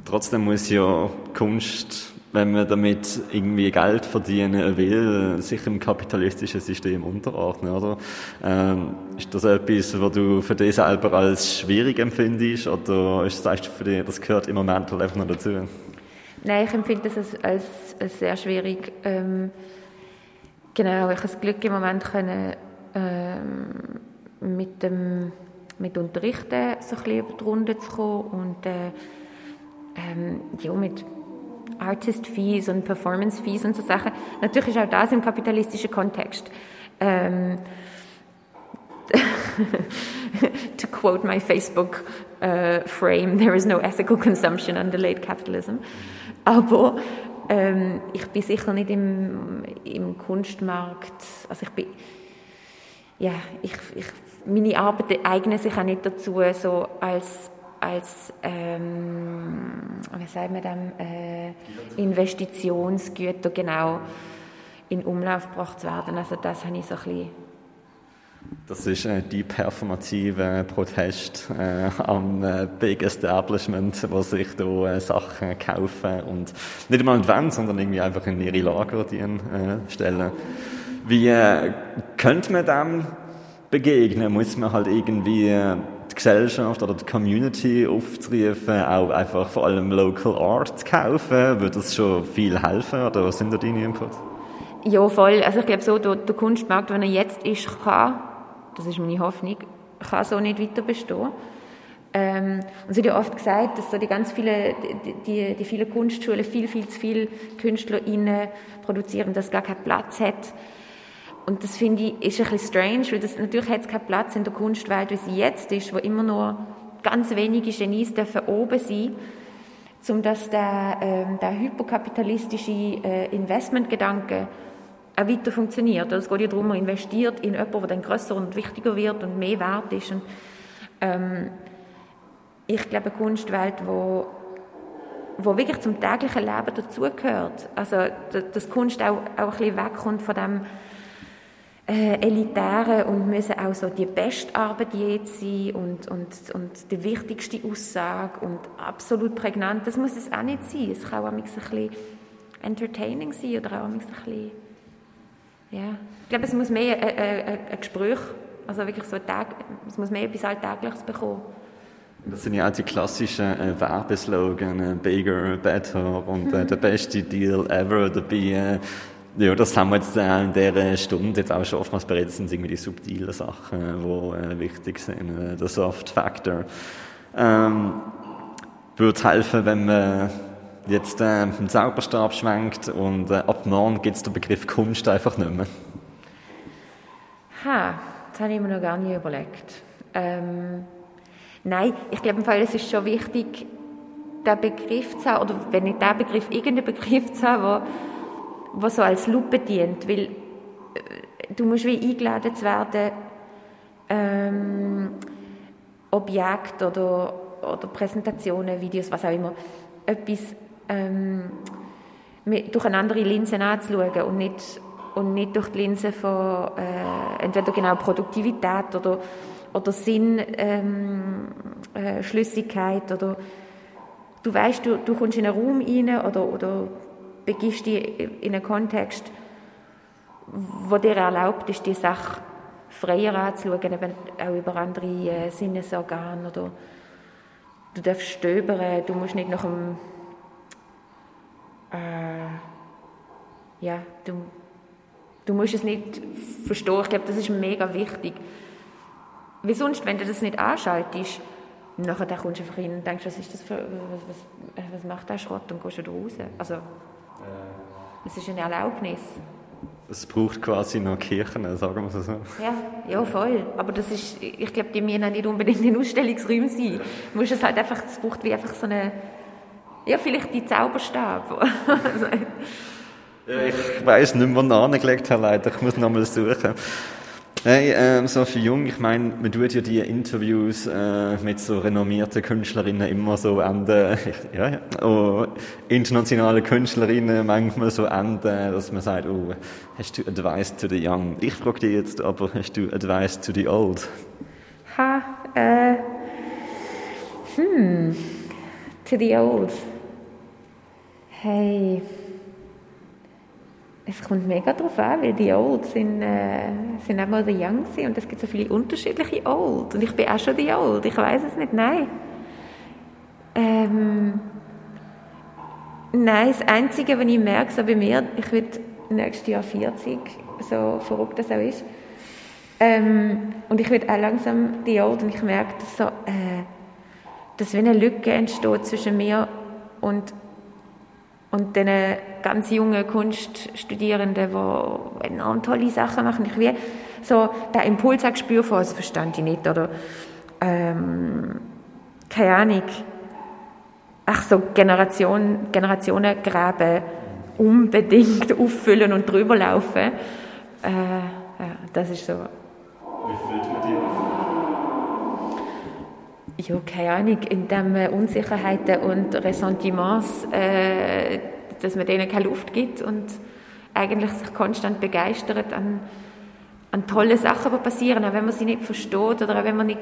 Trotzdem muss ja Kunst, wenn man damit irgendwie Geld verdienen will, sich im kapitalistischen System unterordnen, oder? Ähm, ist das etwas, was du für dich selber als schwierig empfindest, oder ist das für dich, das gehört im Moment halt einfach noch dazu? Nein, ich empfinde das als, als, als sehr schwierig. Ähm, genau, ich habe das Glück im Moment können, ähm, mit dem mit Unterrichten so ein bisschen über die Runde zu kommen und äh, ähm, ja, mit Artist Fees und Performance Fees und so Sachen. Natürlich ist auch das im kapitalistischen Kontext. Ähm, to quote my Facebook uh, frame, there is no ethical consumption under late capitalism. Aber ähm, ich bin sicher nicht im, im Kunstmarkt, also ich bin, ja, ich, ich, meine Arbeit eignet sich auch nicht dazu, so als als ähm, wie sagt man dem, äh, Investitionsgüter genau in Umlauf gebracht werden. Also das habe ich so ein bisschen das ist äh, die performative Protest äh, am äh, Big Establishment, wo sich da äh, Sachen kaufen und nicht einmal wollen, sondern irgendwie einfach in ihre Lager die, äh, stellen. Wie äh, könnte man dem begegnen? Muss man halt irgendwie äh, Gesellschaft oder die Community aufzurufen, auch einfach vor allem Local Art zu kaufen? Würde das schon viel helfen oder was sind da deine Inputs? Ja, voll. Also ich glaube so, der, der Kunstmarkt, wenn er jetzt ist, kann, das ist meine Hoffnung, kann so nicht weiter bestehen. Ähm, und es wird ja oft gesagt, dass so die ganz viele, die, die, die vielen Kunstschulen viel, viel zu viele KünstlerInnen produzieren, dass es gar keinen Platz hat und das finde ich ist ein bisschen strange, weil das, natürlich hat es keinen Platz in der Kunstwelt, wie sie jetzt ist, wo immer nur ganz wenige Genies dürfen oben sein um dass der, ähm, der hyperkapitalistische äh, Investmentgedanke auch weiter funktioniert. Also es geht ja darum, man investiert in jemanden, der dann grösser und wichtiger wird und mehr wert ist. Und, ähm, ich glaube, eine Kunstwelt, wo wo wirklich zum täglichen Leben dazugehört. Also, dass Kunst auch, auch ein bisschen wegkommt von dem äh, elitäre und müssen auch so die beste Arbeit jetzt sein und, und, und die wichtigste Aussage und absolut prägnant. Das muss es auch nicht sein. Es kann auch ein bisschen entertaining sein oder auch ein bisschen, ja. Ich glaube, es muss mehr ein, ein, ein Gespräch, also wirklich so ein Tag, es muss mehr etwas Alltägliches bekommen. Das sind ja auch die klassischen äh, Werbeslogan, äh, Bigger, Better und äh, der beste Deal ever dabei. Äh, ja, das haben wir jetzt äh, in dieser Stunde jetzt auch schon oftmals beredet, sind irgendwie die subtilen Sachen, die äh, wichtig sind, äh, der Soft Factor. Ähm, würde helfen, wenn man jetzt äh, den Zauberstab schwenkt und äh, ab morgen gibt es den Begriff Kunst einfach nicht mehr. Ha, das habe ich mir noch gar nicht überlegt. Ähm, nein, ich glaube es ist schon wichtig, den Begriff zu haben, oder wenn nicht der Begriff, irgendeinen Begriff zu haben, was so als Lupe dient, weil äh, du musst wie eingeladen zu werden, ähm, Objekte oder, oder Präsentationen, Videos, was auch immer, etwas ähm, durch eine andere Linse anzuschauen und nicht, und nicht durch die Linse von äh, entweder genau Produktivität oder, oder Sinnschlüssigkeit ähm, äh, oder du weißt, du, du kommst in einen Raum rein oder, oder begibst dich in einen Kontext, wo dir erlaubt ist, die Sache freier anzuschauen, eben auch über andere äh, Sinnesorgane oder du darfst stöbern, du musst nicht nach dem äh, ja, du, du musst es nicht verstehen. Ich glaube, das ist mega wichtig. Wie sonst, wenn du das nicht anschaltest, nachher kommst du einfach hin und denkst, was ist das für, was, was, was macht der Schrott und gehst wieder raus. Also, es ist eine Erlaubnis. Es braucht quasi noch Kirchen, sagen wir so. Ja, ja, voll. Aber das ist, ich glaube, die müssen nicht unbedingt in Ausstellungsräumen sein. Du musst es halt einfach, es braucht wie einfach so eine, ja, vielleicht die Zauberstab. Ich weiss nicht mehr, wo ich angelegt habe, leider. Ich muss noch mal suchen. Hey, ähm, so für Jung, ich meine, man tut ja die Interviews äh, mit so renommierten Künstlerinnen immer so enden, ja, ja, oh, internationale Künstlerinnen manchmal so enden, dass man sagt, oh, hast du Advice to the Young? Ich frage dich jetzt aber, hast du Advice to the Old? ha, äh, hm, to the old. Hey, es kommt mega drauf an, weil die Old sind, äh, sind auch mal die Young und es gibt so viele unterschiedliche Old. Und ich bin auch schon die Old, ich weiß es nicht, nein. Ähm, nein, das Einzige, was ich merke, so bei mir, ich werde nächstes Jahr 40, so verrückt das auch ist, ähm, und ich werde auch langsam die Old und ich merke, dass so, äh, dass wenn eine Lücke entsteht zwischen mir und und den ganz jungen Kunststudierenden, die enorm tolle Sachen machen. Ich wie so den Impuls auch spüre von, das verstand ich nicht, oder ähm, keine Ahnung, ach so Generation, Generationengräben unbedingt auffüllen und drüber laufen. Äh, ja, das ist so. Wie fühlt man dich Ja, keine Ahnung, indem man Unsicherheiten und Ressentiments, äh, dass man denen keine Luft gibt und eigentlich sich konstant begeistert an, an tolle Sachen, die passieren, auch wenn man sie nicht versteht oder auch wenn man nicht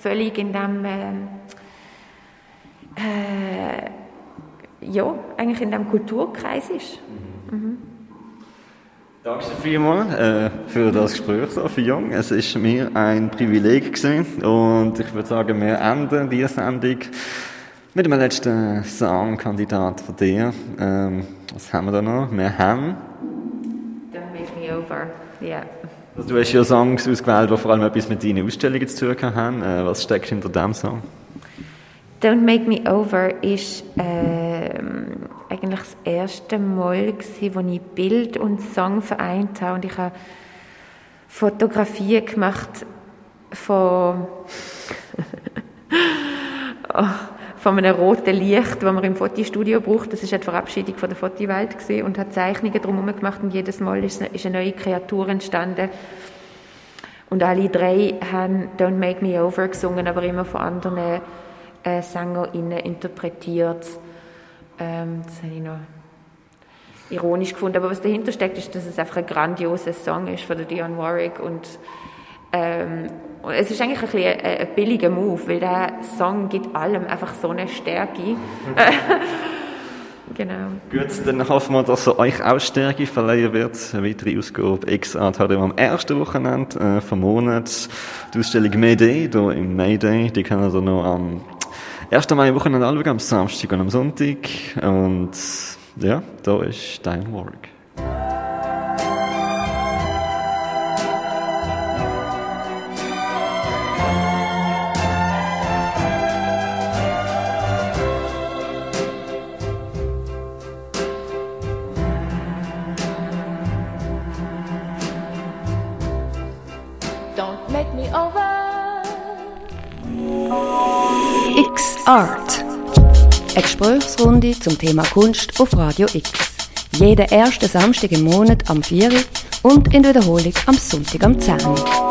völlig in dem, äh, äh, ja, eigentlich in dem Kulturkreis ist. Danke vielmals äh, für das Gespräch, Sophie Jung. Es ist mir ein Privileg gewesen und ich würde sagen, wir enden diese Sendung mit dem letzten Songkandidat von dir. Ähm, was haben wir da noch? Wir haben... Don't make me over, ja. Also du hast ja Songs ausgewählt, die vor allem etwas mit deinen Ausstellungen zu tun haben. Äh, was steckt hinter dem Song? Don't Make Me Over ist ähm, eigentlich das erste Mal, gewesen, wo ich Bild und Song vereint habe. Und ich habe Fotografien gemacht von, oh, von einem roten Licht, das man im Fotostudio braucht. Das ist eine Verabschiedung von der Fotowelt und hat Zeichnungen drumherum gemacht und jedes Mal ist eine neue Kreatur entstanden. Und alle drei haben Don't Make Me Over gesungen, aber immer von anderen äh, SängerInnen interpretiert. Ähm, das habe ich noch ironisch gefunden. Aber was dahinter steckt, ist, dass es einfach ein grandioser Song ist von Dionne Warwick und ähm, es ist eigentlich ein, bisschen ein, ein billiger Move, weil der Song gibt allem einfach so eine Stärke. genau. Gut, dann hoffen wir, dass er euch auch Stärke verleihen wird. Eine weitere Ausgabe X-Art hat am ersten Wochenende äh, vom Monat. Die Ausstellung Mayday, hier im Mayday, die können ihr noch am 1. Mai-Wochenende anschauen, am Samstag und am Sonntag. Und ja, da ist dein Warwick. X-Art. Eine Gesprächsrunde zum Thema Kunst auf Radio X. Jeden ersten Samstag im Monat am 4 Uhr und in Wiederholung am Sonntag am 10 Uhr.